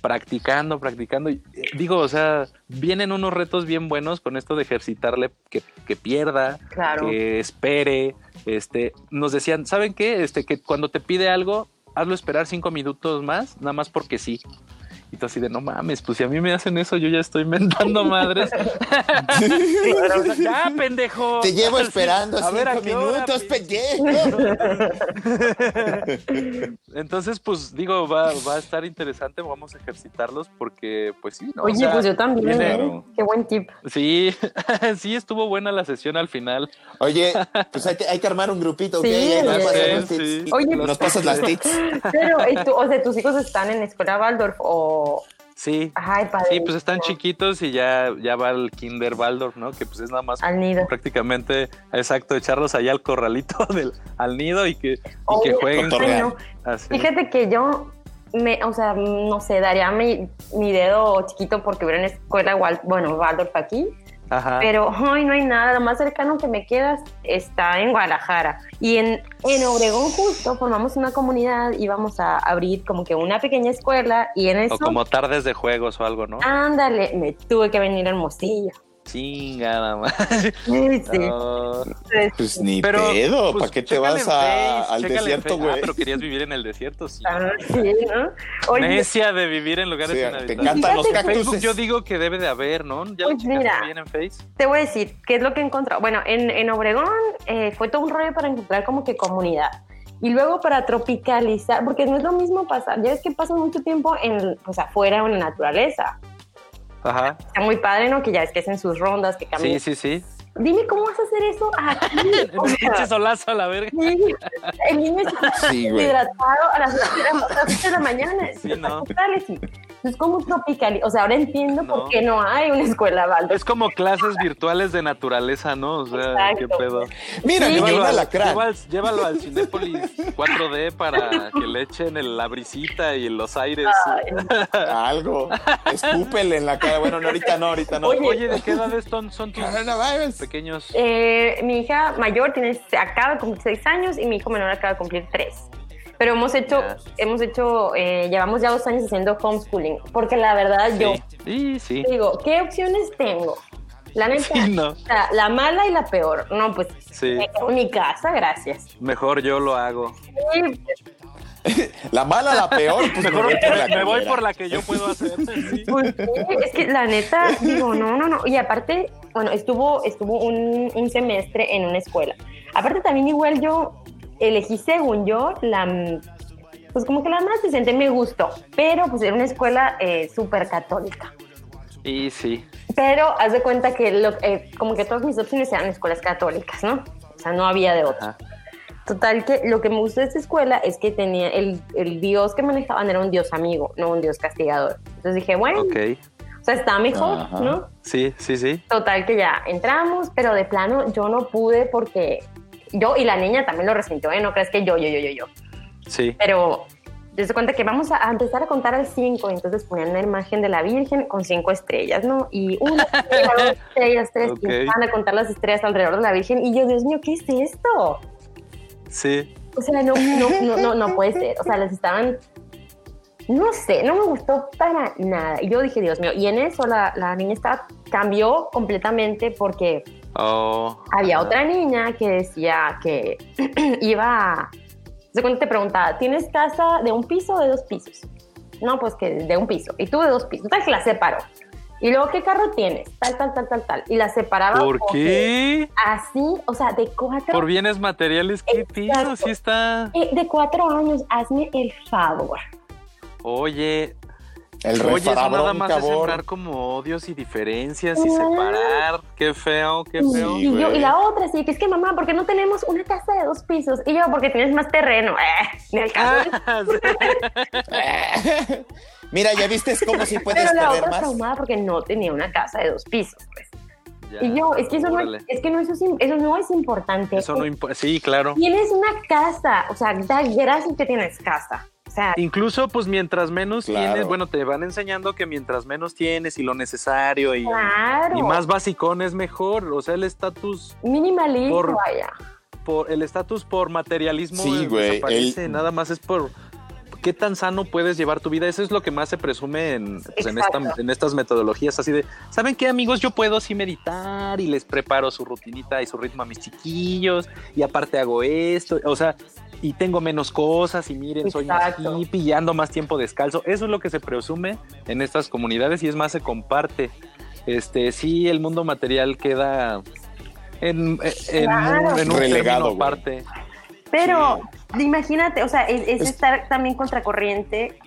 practicando, practicando. Eh, digo, o sea, vienen unos retos bien buenos con esto de ejercitarle que, que pierda, Claro. que espere. Este, nos decían, ¿saben qué? Este, que cuando te pide algo, hazlo esperar cinco minutos más, nada más porque sí. Y tú así de, no mames, pues si a mí me hacen eso, yo ya estoy mentando madres. ya, pendejo. Te llevo esperando A ver, ¿a cinco qué hora, minutos, pendejo. Entonces, pues digo, va, va a estar interesante, vamos a ejercitarlos porque, pues sí, ¿no? O Oye, sea, pues yo también, viene- ¿eh? Qué buen tip. Sí, sí, estuvo buena la sesión al final. Oye, pues hay que, hay que armar un grupito, ¿ok? Sí, nos Sí, tips. sí. Oye, Nos pasas las tips. Pero, ¿y tú- o sea, tus hijos están en escuela Waldorf o... Sí, Ay, padre. sí, pues están chiquitos y ya, ya va el Kinder Waldorf, ¿no? Que pues es nada más Al nido. prácticamente, exacto, echarlos allá al corralito del, al nido y que, y que jueguen. Fíjate que yo, me, o sea, no sé, daría mi, mi dedo chiquito porque hubiera una escuela, bueno, Waldorf aquí, Ajá. pero hoy no hay nada, lo más cercano que me queda está en Guadalajara. Y en, en Obregón justo formamos una comunidad y vamos a abrir como que una pequeña escuela y en eso, O como tardes de juegos o algo, ¿no? ándale, me tuve que venir al Mostillo. Chinga, nada más. Sí, sí. No. Pues ni Pero, pedo, pues, ¿para qué te vas a- Face, al desierto. Ah, güey? pero querías vivir en el desierto, sí. Ah, sí, ¿no? Oye, Necia de vivir en lugares Sí, te encantan los Fíjate que- Facebook cactus. yo digo que debe de haber, ¿no? ¿Ya lo Pues mira. bien en Face? te voy a decir, ¿qué es lo que he encontrado? Bueno, en, en Obregón eh, fue todo un rollo para encontrar como que comunidad. Y luego para tropicalizar, porque no es lo mismo pasar, ya ves que pasa mucho tiempo en, pues afuera o en la naturaleza. Ajá. Está muy padre, ¿no? Que ya es que hacen sus rondas, que Sí, caminan. sí, sí. Dime cómo vas a hacer eso aquí. Pinche solazo a la verga. sí, el niño está Sí, hidratado a las 8 de la- a las ocho de la mañana. Sí, ¿no? Es como tropical. O sea, ahora entiendo No. por qué no hay una escuela Waldorf. Es como clases virtuales de naturaleza, ¿no? O sea, Exacto. qué pedo. Mira, Sí. Llévalo al, al- llévalo al Cinépolis 4D para que le echen el- la brisita y los aires. Algo. Escúpele en la cara. Bueno, no, ahorita no, ahorita no. Oye, ¿de qué edades son, son tus pequeños? Eh, mi hija mayor tiene, acaba de cumplir 6 años y mi hijo menor acaba de cumplir 3. Pero hemos hecho, hemos hecho, eh, llevamos ya dos años haciendo homeschooling, porque la verdad yo Sí, sí. digo, ¿qué opciones tengo? La neta, Sí, no. o sea, la mala y la peor. No, pues en mi casa, gracias. Mejor yo lo hago. La mala, la peor, pues me Mejor voy por la me voy por la que yo puedo hacer. sí. pues, sí, es que la neta, digo, no, no, no. Y aparte, bueno, estuvo, estuvo un, un semestre en una escuela. Aparte también igual yo elegí según yo la pues como que la más decente me gustó, pero pues era una escuela eh, súper católica. Y sí. Pero haz de cuenta que lo, eh, como que todas mis opciones eran escuelas católicas, ¿no? O sea, no había de otra. Ajá. Total que lo que me gustó de esta escuela es que tenía el, el dios que manejaban era un dios amigo, no un dios castigador. Entonces dije, bueno, o sea, está mejor, Ajá. ¿no? Sí, sí, sí. Total que ya entramos, pero de plano yo no pude porque yo y la niña también lo resintió, ¿eh? No crees que yo, yo, yo, yo, yo. Sí. Pero desde cuenta que vamos a, empezar a contar al 5, entonces ponían una imagen de la Virgen con cinco estrellas, ¿no? Y una, estrella, dos estrellas, tres, y empezaban a contar las estrellas alrededor de la Virgen. Y yo, Dios mío, ¿qué es esto? Sí. O sea, no, no, no, no, no puede ser. O sea, les estaban. No sé, no me gustó para nada. Y yo dije, Dios mío, y en eso la, la niña estaba, cambió completamente porque Oh. había otra niña que decía que iba. De cuando te preguntaba, ¿tienes casa de un piso o de dos pisos? No, pues que de un piso. Y tú de dos pisos. Tal que la separó. Y luego, ¿qué carro tienes? Tal, tal, tal, tal, tal. Y la separaba. ¿Por qué? Así, o sea, de cuatro. Por bienes materiales, ¿qué piso? Sí está. eh, de cuatro años, hazme el favor. Oye, El oye, eso nada más es cabrón. sembrar como odios y diferencias y separar. Qué feo, qué feo. Sí, y, yo, güey. y la otra, sí, que es que mamá, ¿por qué no tenemos una casa de dos pisos? Y yo, porque tienes más terreno. Eh, ni el caso. Ah, sí. Mira, ya viste cómo si puedes Pero la otra más. traumada porque no tenía una casa de dos pisos, pues. Ya, Y yo, es que eso no, es que no, eso, es no es importante. Eso no importa. Sí, claro. Tienes una casa, o sea, da gracias que tienes casa. Sea, Incluso, pues mientras menos Claro. tienes, bueno, te van enseñando que mientras menos tienes y lo necesario y, claro. y más basicón es mejor. O sea, el estatus Minimalismo, por- vaya. por el estatus por materialismo Sí, eh, güey, desaparece. el- Nada más es por qué tan sano puedes llevar tu vida. Eso es lo que más se presume en, pues, en, esta- Exacto. en estas metodologías. Así de, ¿saben qué, amigos? Yo puedo sí meditar y les preparo su rutinita y su ritmo a mis chiquillos y aparte hago esto. O sea, y tengo menos cosas y miren, soy más hippie y ando más tiempo descalzo. Eso es lo que se presume en estas comunidades y es más se comparte. Este, sí, el mundo material queda en, en, Claro. un- en un Relegado, aparte. Pero imagínate, o sea, es, es Es- estar también contracorriente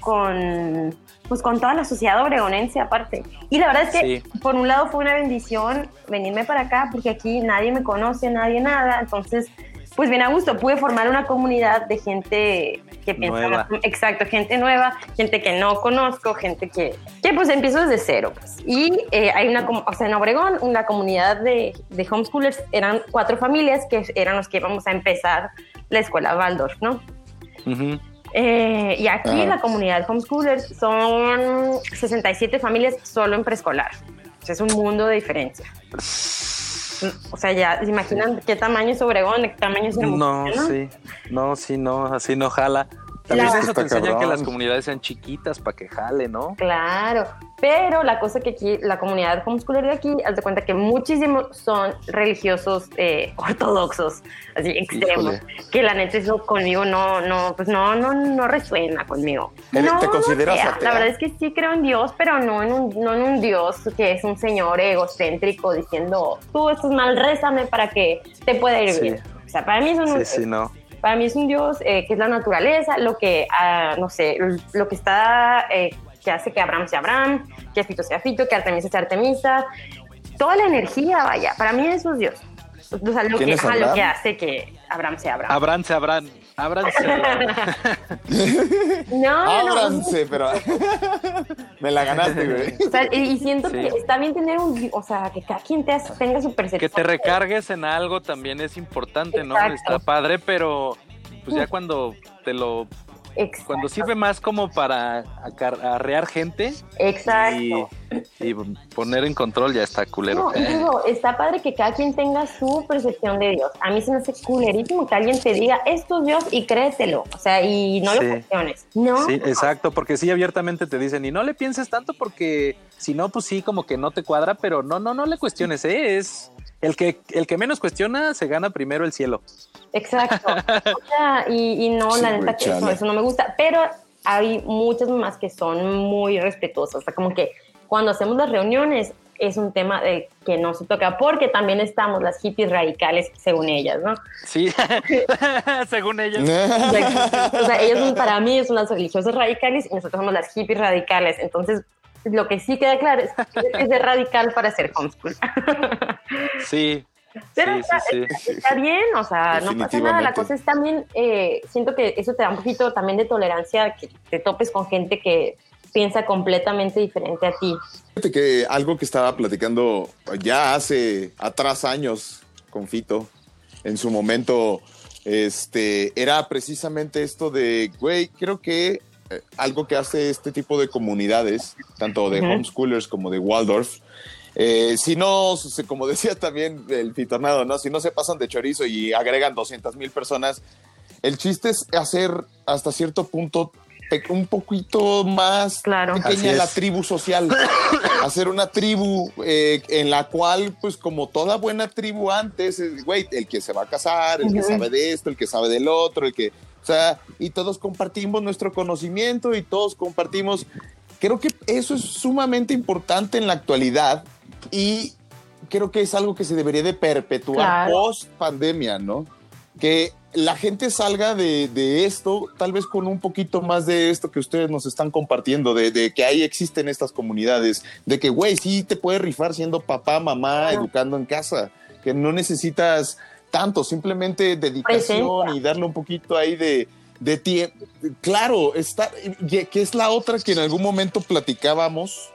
con, pues, con toda la sociedad obregonense aparte. Y la verdad es que, Sí. por un lado, fue una bendición venirme para acá, porque aquí nadie me conoce, nadie nada. Entonces, pues bien a gusto, pude formar una comunidad de gente que piensa, Nueva. exacto, gente nueva, gente que no conozco, gente que, que pues empiezo desde cero. Pues. Y eh, hay una, o sea, en Obregón, una comunidad de, de homeschoolers, eran cuatro familias que eran los que íbamos a empezar la escuela Waldorf, ¿no? Eh, y aquí Ah. en la comunidad de homeschoolers son 67 familias solo en preescolar. O sea, es un mundo de diferencia. O sea, ya se imaginan qué tamaño es Obregón, qué tamaño es No, Hermosillo, ¿no? sí. No, sí, no, así no jala. También Claro. eso te enseña que cabrón. las comunidades sean chiquitas para que jale, ¿no? Claro, pero la cosa que aquí, la comunidad homeschooler de aquí, haz de cuenta que muchísimos son religiosos eh, ortodoxos, así extremos, Híjole. que la neta eso conmigo no, no, pues no, no, no resuena conmigo. ¿Eres- No, te no consideras atea? La verdad es que sí creo en Dios, pero no en un, no en un Dios que es un señor egocéntrico diciendo, tú estás mal, rézame para que te pueda ir Sí. bien. O sea, para mí eso no Sí, sí, no. Para mí es un dios eh, que es la naturaleza, lo que, ah, no sé, lo que está, eh, que hace que Abraham sea Abraham, que Fito sea Fito, que Artemisa sea Artemisa. Toda la energía, vaya, para mí eso es Dios. O sea, lo ¿Quién que, lo Abraham? hace que Abraham sea Abraham. Abrán se abrán. Abrán se abrán. No. Ábranse, pero me la ganaste, güey. O sea, y, siento Sí. que está bien tener un, o sea, que cada quien te hace- tenga su percepción. Que te recargues en algo también es importante, ¿no? Está padre, pero pues ya cuando te lo Exacto. cuando sirve más como para arrear gente Exacto. y poner en control ya está culero. No, y digo, está padre que cada quien tenga su percepción de Dios. A mí se me hace culerísimo que alguien te diga, esto es Dios y créetelo. O sea, y no Sí. lo cuestiones. No. Sí, exacto, porque sí abiertamente te dicen, y no le pienses tanto porque si no, pues sí, como que no te cuadra, pero no, no, no le cuestiones, ¿eh? es el que, el que menos cuestiona se gana primero el cielo. Exacto. O sea, y, y no, Sí, la neta que eso, eso no me gusta. Pero hay muchas mamás que son muy respetuosas. O sea, como que cuando hacemos las reuniones es un tema de que no se toca, porque también estamos las hippies radicales, según ellas, ¿no? Sí, según ellos. O sea, o sea, ellas son- para mí son las religiosas radicales y nosotros somos las hippies radicales. Entonces, lo que sí queda claro es que es de radical para hacer homeschool. Sí, Pero sí, está, sí, sí. está bien, o sea, no pasa nada. La cosa es también, eh, siento que eso te da un poquito también de tolerancia, que te topes con gente que piensa completamente diferente a ti. Fíjate que algo que estaba platicando ya hace atrás años con Fito, en su momento, este, era precisamente esto de, güey, creo que eh, algo que hace este tipo de comunidades, tanto de Ujú. homeschoolers como de Waldorf, eh, si no, como decía también el Fitornado, ¿no? Si no se pasan de chorizo y agregan 200 mil personas, el chiste es hacer hasta cierto punto un poquito más Claro. Pequeña la tribu social. hacer una tribu eh, en la cual, pues como toda buena tribu antes, es, güey, el que se va a casar, el que Ujú. sabe de esto, el que sabe del otro, el que, o sea, y todos compartimos nuestro conocimiento y todos compartimos. Creo que eso es sumamente importante en la actualidad y creo que es algo que se debería de perpetuar Claro. post pandemia, ¿no? Que la gente salga de, de esto, tal vez con un poquito más de esto que ustedes nos están compartiendo, de, de que ahí existen estas comunidades, de que, güey, sí te puedes rifar siendo papá, mamá, educando en casa, que no necesitas tanto, simplemente dedicación Presencia. y darle un poquito ahí de, de tiempo. Claro, está, y- que es la otra que en algún momento platicábamos,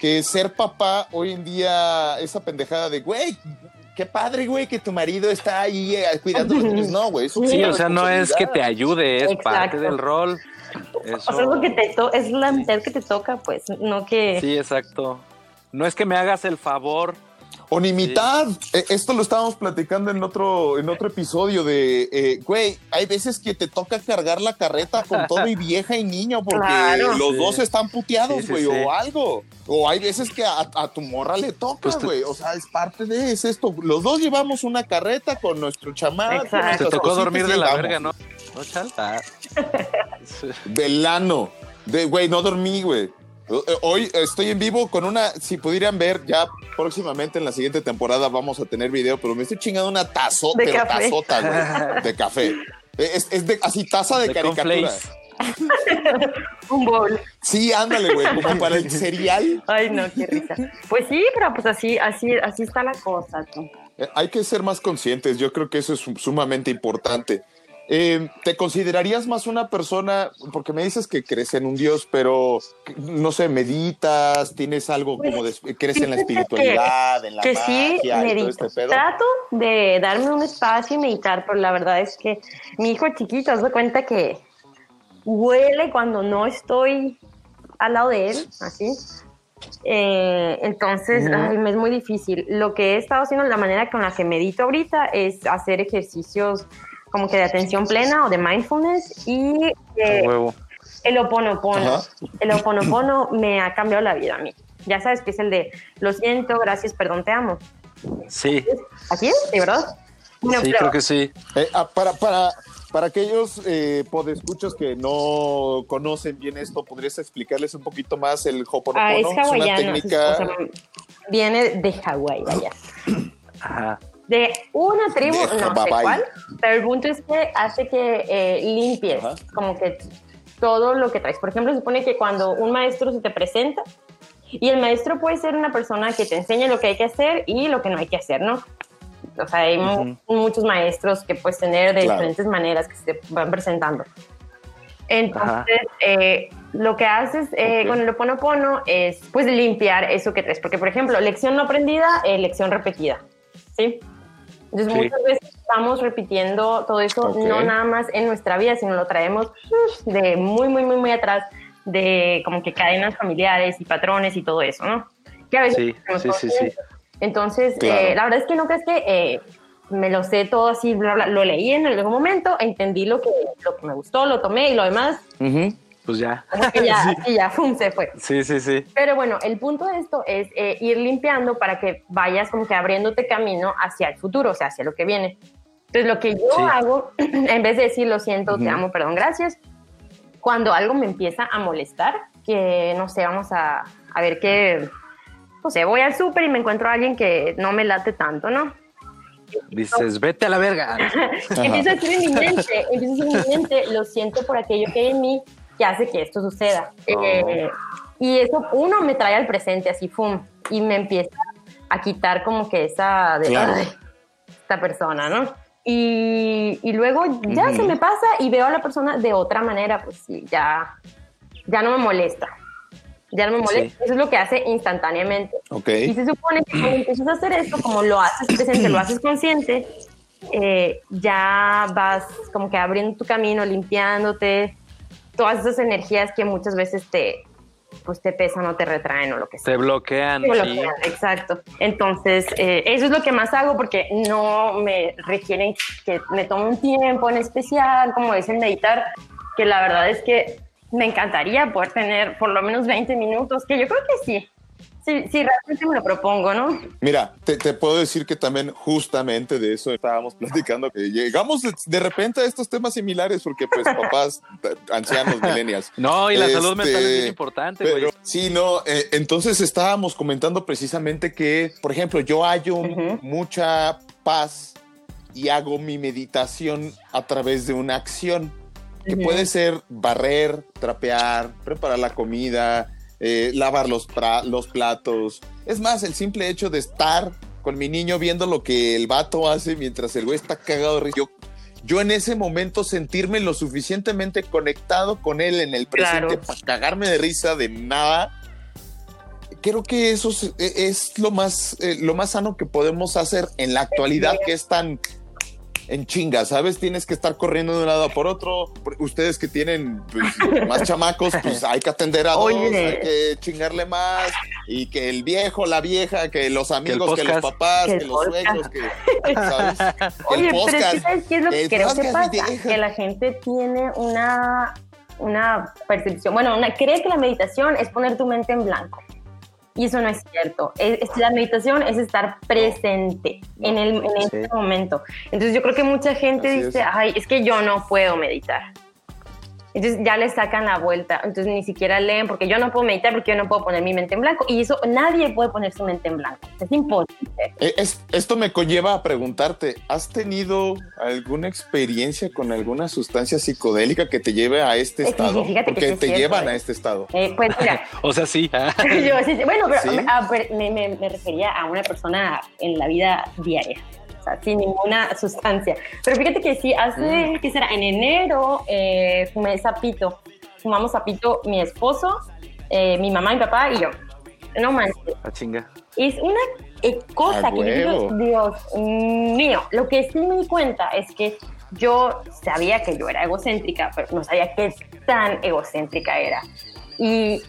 que ser papá hoy en día, esa pendejada de, güey, qué padre, güey, que tu marido está ahí eh, cuidando los niños. No, güey. Sí, o sea, no es que te ayude, es Exacto. parte del rol. O sea, es, lo que te to- es la mitad que te toca, pues, no que... Sí, exacto. No es que me hagas el favor O ni mitad. Eh, Esto lo estábamos platicando en otro, en otro episodio de, eh, güey, hay veces que te toca cargar la carreta con todo y vieja y niño porque Claro. los Sí. dos están puteados, Sí, sí, güey, sí. o algo. O hay veces que a, a tu morra le toca, Pues güey. O sea, es parte de es esto. Los dos llevamos una carreta con nuestro chamán. Te tocó dormir de la verga, ¿no? ¿No, Chal? Ah. Sí. Del ano. De, güey, no dormí, güey. Eh, Hoy estoy en vivo con una, si pudieran ver, ya próximamente en la siguiente temporada vamos a tener video, pero me estoy chingando una tazo, De pero café. tazota, güey, de café. Es, es de, así taza de, De caricatura. Un bowl. Sí, ándale, güey, como para el cereal. Ay, no, qué risa. Pues sí, pero pues así, así, así está la cosa. tú. Eh, Hay que ser más conscientes, yo creo que eso es sum- sumamente importante. Eh, ¿Te considerarías más una persona, porque me dices que crees en un Dios, pero no sé, meditas, tienes algo como de, crees en la que- espiritualidad, en la que sí magia y todo medito. este pedo? Trato de darme un espacio y meditar, pero la verdad es que mi hijo chiquito, se cuenta que huele cuando no estoy al lado de él, así. Eh, entonces, ay, me es muy difícil. Lo que he estado haciendo, la manera con la que medito ahorita es hacer ejercicios como que de atención plena o de mindfulness y eh, el oponopono. Ajá. El oponopono me ha cambiado la vida a mí. Ya sabes que es el de lo siento, gracias, perdón, te amo. Sí, ¿Así es? ¿De verdad? Sí, pero- creo que sí. Eh, ah, para, para, para aquellos eh, podescuchos que no conocen bien esto, ¿podrías explicarles un poquito más el Hoponopono? Ah, es una hawaiano. técnica... o sea, viene de Hawái, vaya. Ajá. De una tribu, De no sé cuál, pero el punto es que hace que eh, limpies Ajá. como que todo lo que traes. Por ejemplo, se supone que cuando un maestro se te presenta, y el maestro puede ser una persona que te enseña lo que hay que hacer y lo que no hay que hacer, ¿no? O sea, hay mu- muchos maestros que puedes tener de Claro. diferentes maneras que se van presentando. Entonces, eh, lo que haces eh, Ok. con el Oponopono es, pues, limpiar eso que traes. Porque, por ejemplo, lección no aprendida, eh, lección repetida, ¿sí? Entonces, Sí. muchas veces estamos repitiendo todo eso, no nada más en nuestra vida, sino lo traemos uf, de muy, muy, muy, muy atrás, de como que cadenas familiares y patrones y todo eso, ¿no? Que a veces Sí, sí, sí, sí. Entonces, Claro. eh, la verdad es que no crees que eh, me lo sé todo así, bla, bla, lo leí en algún momento, entendí lo que, lo que me gustó, lo tomé y lo demás, Ujú. Pues ya. como que ya, y ya, fum, se fue. Sí, sí, sí. Pero bueno, el punto de esto es eh, ir limpiando para que vayas como que abriéndote camino hacia el futuro, o sea, hacia lo que viene. Entonces, lo que yo Sí. hago, en vez de decir lo siento, te Ujú. amo, perdón, gracias, cuando algo me empieza a molestar, que no sé, vamos a, a ver qué, no sé, voy al súper y me encuentro a alguien que no me late tanto, ¿no? Dices, vete a la verga. empiezo a decir en mi mente, empiezo a decir en mi mente, lo siento por aquello que hay en mí que hace que esto suceda. Oh. Eh, y eso, uno, me trae al presente así, ¡fum! Y me empieza a quitar como que esa de Claro. "Ay, esta persona, ¿no? Y, y luego ya se me pasa y veo a la persona de otra manera, pues sí, ya, ya no me molesta. Ya no me molesta. Sí. Eso es lo que hace instantáneamente. Ok. Y se supone que cuando empiezas a hacer esto, como lo haces presente, lo haces consciente, eh, ya vas como que abriendo tu camino, limpiándote, todas esas energías que muchas veces te, pues te pesan o te retraen o lo que sea. Te bloquean. Sí, sí. bloquean, Exacto. Entonces, eh, eso es lo que más hago porque no me requieren que me tome un tiempo en especial, como el meditar, que la verdad es que me encantaría poder tener por lo menos 20 minutos, que yo creo que sí. Sí, sí, realmente me lo propongo, ¿no? Mira, te, te puedo decir que también justamente de eso estábamos platicando, que llegamos de, de repente a estos temas similares porque pues papás, ancianos, millennials. No, y la salud Este, mental es bien importante, Pero, güey. sí, no, eh, entonces estábamos comentando precisamente que, por ejemplo, yo hallo Ujú. mucha paz y hago mi meditación a través de una acción que Ujú. puede ser barrer, trapear, preparar la comida, eh, lavar los, platos. Es más, el simple hecho de estar con mi niño viendo lo que el vato hace mientras el güey está cagado de risa. Yo, yo en ese momento sentirme lo suficientemente conectado con él en el presente Claro. para cagarme de risa de nada. Creo que eso es, es lo, más, eh, lo más sano que podemos hacer en la actualidad, que es tan en chinga, ¿sabes? Tienes que estar corriendo de un lado por otro. Ustedes que tienen pues, más chamacos, pues hay que atender a dos, Oye. hay que chingarle más. y que el viejo, la vieja, que los amigos, que, los papás, Que los suegros, que, ¿sabes? Oye, el pero podcast. ¿sabes qué es lo que creo que pasa? Que la gente tiene una, una percepción, bueno, una, cree que la meditación es poner tu mente en blanco. Y eso no es cierto. Es, es- la meditación es estar presente en, el, en Sí. este momento. Entonces yo creo que mucha gente Así dice, es. ay, es que yo no puedo meditar. Entonces ya le sacan la vuelta, entonces ni siquiera leen porque yo no puedo meditar porque yo no puedo poner mi mente en blanco y eso nadie puede poner su mente en blanco, es imposible. Eh, es- esto me conlleva a preguntarte, ¿has tenido alguna experiencia con alguna sustancia psicodélica que te lleve a este Eh, sí, estado? que sí te cierto, llevan eh. a este estado. Eh, pues mira, O sea, sí. ah. Yo, sí, sí. bueno, pero ¿Sí? a ver, me, me- me refería a una persona en la vida diaria, sea, sin ninguna sustancia. Pero fíjate que sí, hace, Mm. ¿qué será? En enero eh, fumé sapito. Fumamos sapito mi esposo, eh, mi mamá, mi papá y yo. No manches, Ah, chinga. es una eh, cosa que digo. Dios mío, lo que sí me di cuenta es que yo sabía que yo era egocéntrica, pero no sabía qué tan egocéntrica era. Y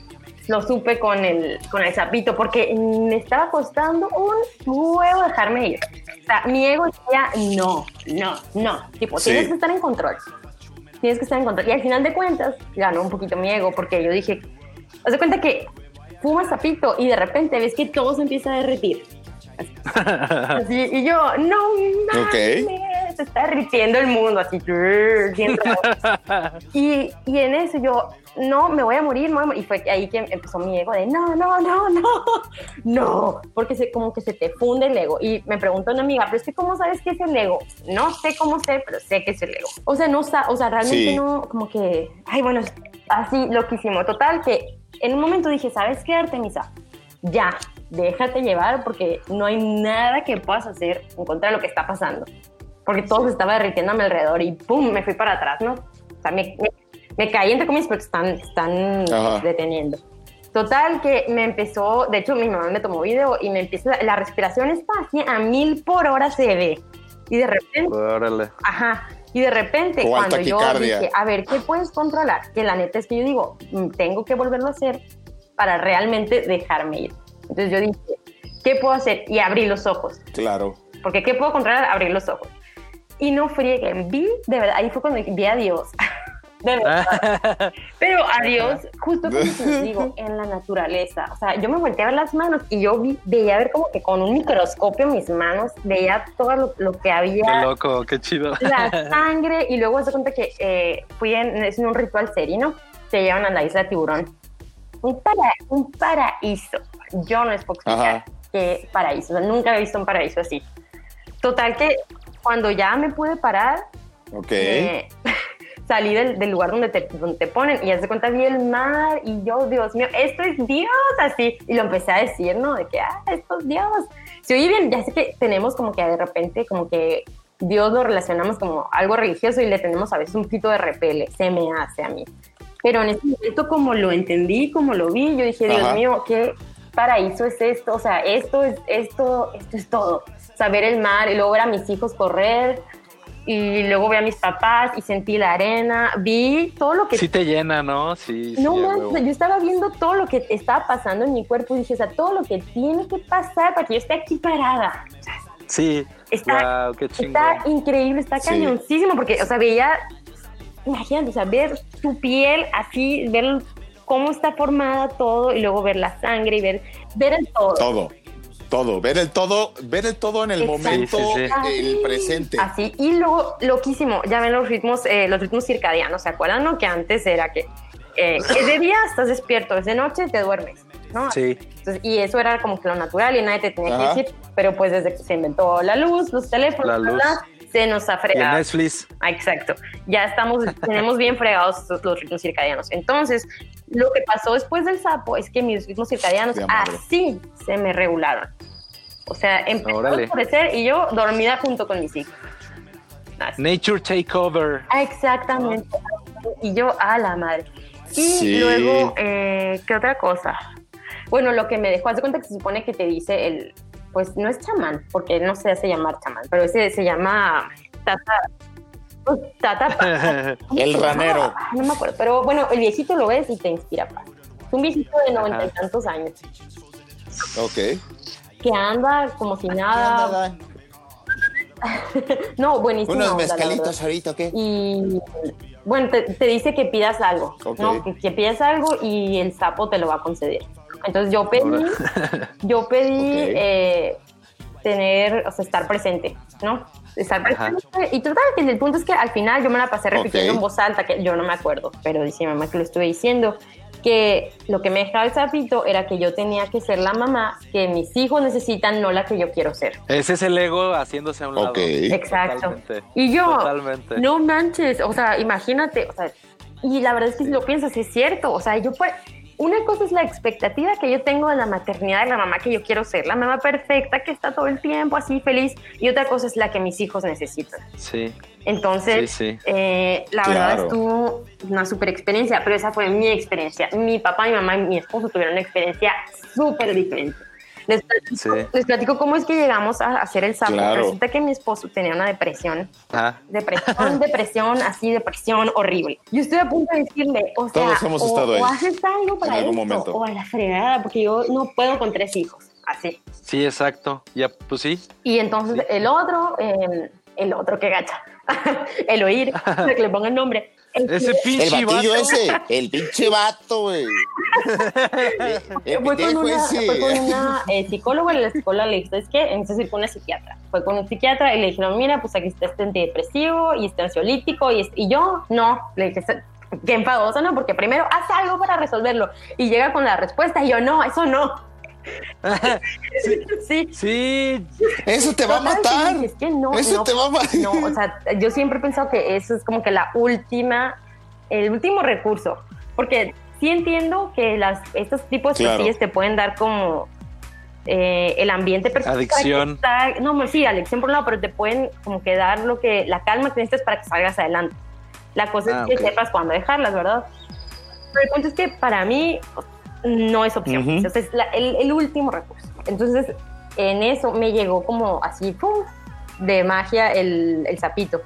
lo supe con el, con el sapito, porque me estaba costando un huevo dejarme ir. O sea, mi ego decía, no, no, no. Tipo, Sí. tienes que estar en control. Tienes que estar en control. Y al final de cuentas, ganó un poquito mi ego, porque yo dije, haz de cuenta que fumas sapito y de repente ves que todo se empieza a derretir. Así, y yo, no mames, Ok. Se está derritiendo el mundo, así. raro. y, y en eso yo, no, me voy a morir, me voy a morir. Y fue ahí que empezó mi ego de, no, no, no, no, no, porque se, como que se te funde el ego. Y me preguntó una amiga, pero es que ¿cómo sabes qué es el ego? No sé cómo sé, pero sé que es el ego. O sea, no, o sea, realmente Sí. no, como que, ay, bueno, así loquísimo. Total, que en un momento dije, ¿sabes qué, Artemisa? Ya, déjate llevar porque no hay nada que puedas hacer en contra de lo que está pasando. Porque todo se estaba derritiendo a mi alrededor y ¡pum! me fui para atrás, ¿no? O sea, me, me, me caí entre comillas porque están, están Ajá. deteniendo. Total, que me empezó, de hecho mi mamá me tomó video y me empieza, la respiración está así a mil por hora se ve. Y de repente, Órale. Ajá. Y de repente, Como cuando yo dije, a ver, ¿qué puedes controlar? Que la neta es que yo digo, mm, tengo que volverlo a hacer para realmente dejarme ir. Entonces yo dije, ¿qué puedo hacer? Y abrí los ojos. Claro. Porque ¿qué puedo controlar? Abrir los ojos. Y no frieguen, vi, de verdad, ahí fue cuando vi a Dios. De verdad. Pero a Dios, justo como te digo, en la naturaleza. O sea, yo me volteé a ver las manos y yo vi, veía ver como que con un microscopio mis manos, veía todo lo, lo que había Qué loco, qué chido. la sangre y luego se cuenta que eh, fui en, es en un ritual serino, te llevan a la isla de tiburón. Un, para, un paraíso. Yo no les puedo explicar Ajá. qué paraíso. O sea, nunca había visto un paraíso así. Total que cuando ya me pude parar, Ok. eh, salí del, del lugar donde te, donde te ponen y ya se cuenta vi el mar y yo, Dios mío, esto es Dios, así. Y lo empecé a decir, ¿no? De que, ah, esto es Dios. Se oye bien, ya sé que tenemos como que de repente, como que Dios lo relacionamos como algo religioso y le tenemos a veces un poquito de repele, se me hace a mí. Pero en ese momento, como lo entendí, como lo vi, yo dije, Dios Ajá. mío, qué paraíso es esto, o sea, esto es, esto, esto es todo. Saber el mar y luego ver a mis hijos correr y luego vi a mis papás y sentí la arena, vi todo lo que... Sí te llena, ¿no? Sí. sí, no manches, huevo. yo estaba viendo todo lo que estaba pasando en mi cuerpo y dije, o sea, todo lo que tiene que pasar para que yo esté aquí parada. Sí. Está- wow, qué Está increíble, está Sí. cañoncísimo, porque, o sea, veía, imagínate, o sea, ver tu piel así, ver cómo está formada todo y luego ver la sangre y ver, ver el todo. Todo. Todo. Ver el todo, ver el todo en el Exacto. momento, Sí, sí, el presente. Así, y luego, loquísimo, ya ven los ritmos, eh, los ritmos circadianos, ¿se acuerdan? No? Que antes era que eh, es de día estás despierto, es de noche te duermes, ¿no? Sí. Entonces, y eso era como que lo natural y nadie te tenía Ajá. que decir, pero pues desde que se inventó la luz, los teléfonos, La bla, luz. bla, se nos ha fregado. Netflix. Ah, Exacto. Ya estamos, tenemos bien fregados los, ritmos circadianos. Entonces, lo que pasó después del sapo es que mis ritmos circadianos así se me regularon. O sea, empezó Órale. a oscurecer y yo dormida junto con mis hijos. Así. Nature Takeover. Ah, Exactamente. Y yo, a la madre. Y Sí. luego, eh, ¿qué otra cosa? Bueno, lo que me dejó, haz de cuenta que se supone que te dice el, pues no es chamán, porque no se hace llamar chamán, pero ese se llama tata, pues, tata, El ranero. No me acuerdo, pero bueno, el viejito lo ves y te inspira paz. Es un viejito de noventa y tantos años. Ok. que anda como si nada. No, buenísimo. Unos mezcalitos ahorita, ¿qué? Y bueno, te, te dice que pidas algo, Ok. ¿no? Que, que pidas algo y el sapo te lo va a conceder. Entonces yo pedí, yo pedí Ok. eh, tener, o sea, estar presente, ¿no? Estar Ajá. presente. Y total, que el punto es que al final yo me la pasé repitiendo Ok. en voz alta, que yo no me acuerdo, pero dice mi mamá que lo estuve diciendo, que lo que me dejaba el sapito era que yo tenía que ser la mamá que mis hijos necesitan, no la que yo quiero ser. Ese es el ego haciéndose a un lado. Ok. Exacto. Totalmente. Y yo, Totalmente. no manches, o sea, imagínate, o sea, y la verdad es que si lo piensas, es cierto, o sea, yo pues, una cosa es la expectativa que yo tengo de la maternidad de la mamá que yo quiero ser, la mamá perfecta que está todo el tiempo así feliz, y otra cosa es la que mis hijos necesitan. Sí, Entonces, Sí, sí. eh, la verdad Claro. estuvo una super experiencia, pero esa fue mi experiencia. Mi papá, mi mamá y mi esposo tuvieron una experiencia súper diferente. Les platico, Sí. les platico cómo es que llegamos a hacer el sapo. Claro. Resulta que mi esposo tenía una depresión Ajá. depresión, depresión, así, depresión horrible. Yo estoy a punto de decirle, o sea, Todos hemos o, estado ahí, o haces algo para esto, momento. o a la fregada, porque yo no puedo con tres hijos, así. Sí, exacto. Ya, pues sí. Y entonces el otro, eh, el otro que gacha, el oír, que le ponga el nombre. El Ese pinche El batillo vato. ese, el pinche vato, güey. Fue con una, ese. fue con una eh, psicóloga y la psicóloga le dijo, es que necesitas ir con una psiquiatra. Fue con un psiquiatra y le dijeron, mira, pues aquí está este antidepresivo y este ansiolítico y, es- y yo, no, le dije, qué enfadosa, ¿no? Porque primero haz algo para resolverlo y llega con la respuesta y yo, no, eso no. sí. Sí, Eso te va a matar. Es que no, Eso no, te va a matar. no, o sea, yo siempre he pensado que eso es como que la última, el último recurso, porque sí entiendo que las, estos tipos de Claro. te pueden dar como eh, el ambiente perfecto. para Adicción. está- no, sí, adicción por un lado, pero te pueden como que dar lo que, la calma que necesitas para que salgas adelante. La cosa Ah, es que ok. sepas cuándo dejarlas, ¿verdad? Pero el punto es que para mí no es opción. Ujú. O sea, es la- el, el último recurso. Entonces, en eso me llegó como así, ¡pum! de magia el, el sapito.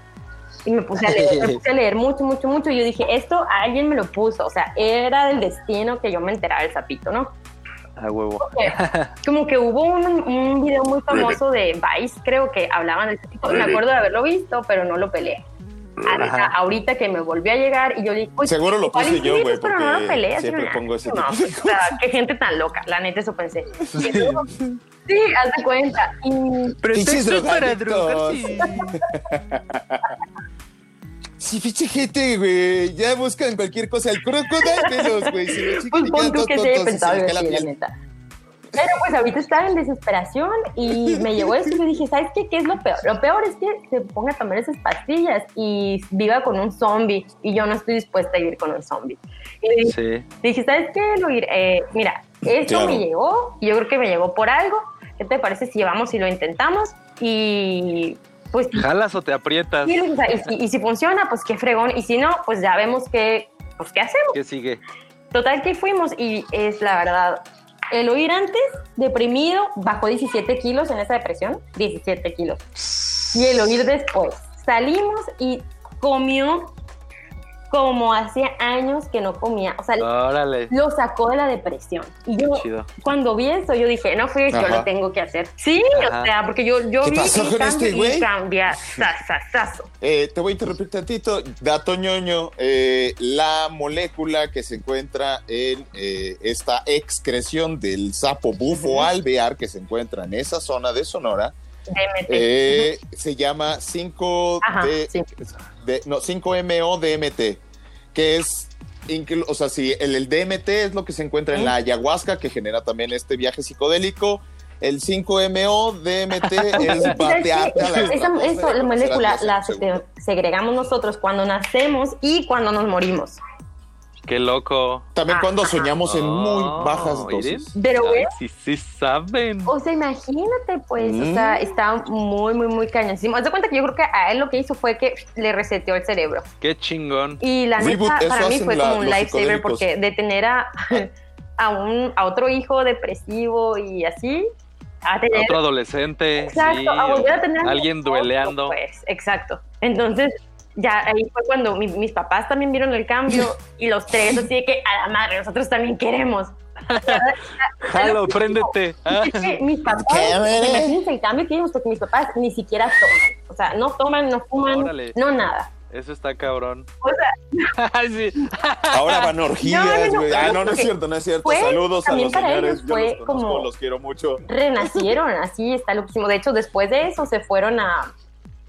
Y me puse, a leer, me puse a leer mucho, mucho, mucho. Y yo dije, esto alguien me lo puso. O sea, era del destino que yo me enterara del sapito, ¿no? huevo. Como que hubo un, un video muy famoso de Vice, creo que hablaban del sapito. Me acuerdo de haberlo visto, pero no lo peleé. Ajá. ahorita que me volvió a llegar y yo dije, "Oye, Seguro lo puse yo, sí, güey, Pero no porque lo peleé. así siempre pongo ese no, tipo de o sea, qué gente tan loca, la neta eso pensé. Luego, sí, haz de cuenta. Y Pretextos para drogadictos. drogarse. Sí, pinche gente, güey. Ya buscan cualquier cosa. El crocodile, güey. Si pues pon tú que se haya pensado la la neta. Pero pues ahorita estaba en desesperación y me llegó eso y yo dije, ¿sabes qué? ¿Qué es lo peor? Lo peor es que se ponga a tomar esas pastillas y viva con un zombie y yo no estoy dispuesta a vivir con un zombie. Y Sí. dije, ¿sabes qué, Luis? Eh, mira, esto Claro. me llegó y yo creo que me llegó por algo. ¿Qué te parece si vamos y lo intentamos? Y pues ¿Jalas o te aprietas? sí, o sea, y, si, y si funciona, pues qué fregón. Y si no, pues ya vemos qué, pues, qué hacemos. ¿Qué sigue? Total que fuimos y es la verdad. El oír antes, deprimido, bajó 17 kilos en esa depresión, 17 kilos. Y el oír después, salimos y comió como hacía años que no comía. O sea, Órale. lo sacó de la depresión. Y yo, cuando vi eso, yo dije, no fui yo lo tengo que hacer. Sí, Ajá. o sea, porque yo, yo ¿Qué vi pasó con este güey? Eh, te voy a interrumpir tantito. Dato ñoño, eh, la molécula que se encuentra en eh, esta excreción del sapo bufo alvear que se encuentra en esa zona de Sonora DMT. eh, se llama 5 Ajá, de, sí. no, 5MO DMT, que es o sea, sí, el, el DMT es lo que se encuentra en la ayahuasca que genera también este viaje psicodélico. El 5MO DMT es la Esa- eso, la molécula la segregamos nosotros cuando nacemos y cuando nos morimos. Qué loco. También cuando soñamos en muy bajas dosis. Pero, güey, sí, sí saben. o sea, imagínate, pues, o Mm. sea, está muy, muy, muy cañoncísimo. Haz de cuenta que yo creo que a él lo que hizo fue que le reseteó el cerebro. Qué chingón. Y la Reboot, neta, para mí fue la- como un lifesaver porque de tener a, a, un, a otro hijo depresivo y así, a tener Otro adolescente. Exacto, sí, a volver a tener alguien dueleando. Pues, exacto. Entonces, ya ahí fue cuando mi- mis papás también vieron el cambio y los tres así de que a la madre, nosotros también queremos. Jalo, préndete. Ah. Es que mis papás, imagínense el cambio que vimos, porque mis papás ni siquiera toman. O sea, no toman, no fuman, Órale. no nada. Eso está cabrón. O sea, Ay, sí. Ahora van orgías, No, no, no, güey. Ah, no, no es cierto, no es cierto. fue- Saludos a los para señores. ellos Yo los conozco, como- los quiero mucho. renacieron, así está loquísimo. De hecho, después de eso se fueron a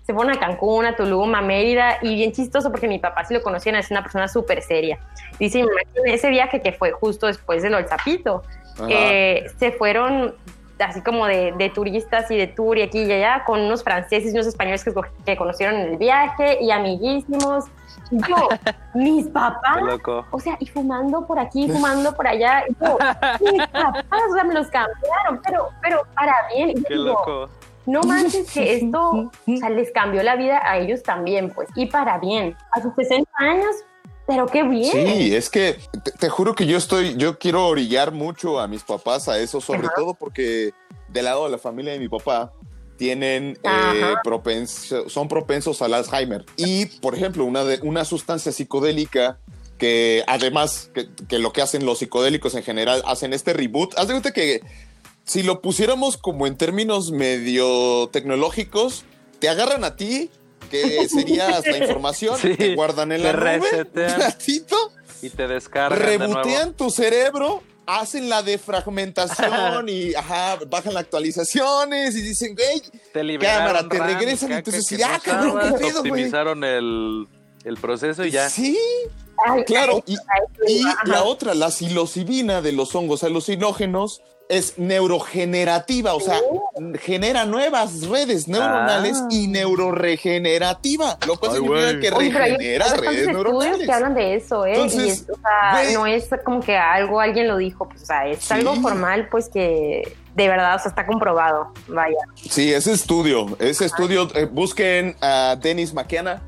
se fueron a Cancún, a Tulum, a Mérida y bien chistoso porque mi papá sí lo conocían, es una persona súper seria. Dice, en ese viaje que fue justo después del Zapito, Ajá. eh, se fueron así como de, de turistas y de tour y aquí y allá con unos franceses y unos españoles que, que conocieron en el viaje y amiguísimos. Yo, mis papás o sea, y fumando por aquí, fumando por allá. Yo, mis papás, o sea, me los cambiaron, pero, pero para bien. Y yo Qué digo, loco. No manches que esto, o sea, les cambió la vida a ellos también, pues, y para bien. A sus 60 años, pero qué bien. Sí, es que te, te juro que yo estoy, yo quiero orillar mucho a mis papás a eso, sobre Ajá. todo porque del lado de la familia de mi papá tienen eh, propenso- son propensos al Alzheimer. Y, por ejemplo, una, de, una sustancia psicodélica que además que, que lo que hacen los psicodélicos en general, hacen este reboot. Haz de cuenta que si lo pusiéramos como en términos medio tecnológicos, te agarran a ti, que sería hasta información, Sí, te guardan en la te nube, resetean. un ratito, Y te descargan de rebotean tu cerebro, hacen la defragmentación y ajá, bajan las actualizaciones y dicen, güey, Te Cámara, te RAM, regresan, caca entonces, que ya, no cabrón, ¿qué usabas, pedo, güey? Optimizaron el, el proceso y ya. sí, Ay, claro. ay, Y, ay, y ajá. la otra, la psilocibina de los hongos alucinógenos es neurogenerativa, o sea, genera nuevas redes neuronales Ah. y neuroregenerativa, lo cual Ay, significa que hay regenera bastantes redes estudios neuronales. que hablan de eso, ¿eh? y Entonces, es, o sea, no es como que algo alguien lo dijo, pues, o sea, es Sí. algo formal, pues, que de verdad, o sea, está comprobado, vaya. Sí, ese estudio, ese estudio, eh, busquen a Dennis McKenna,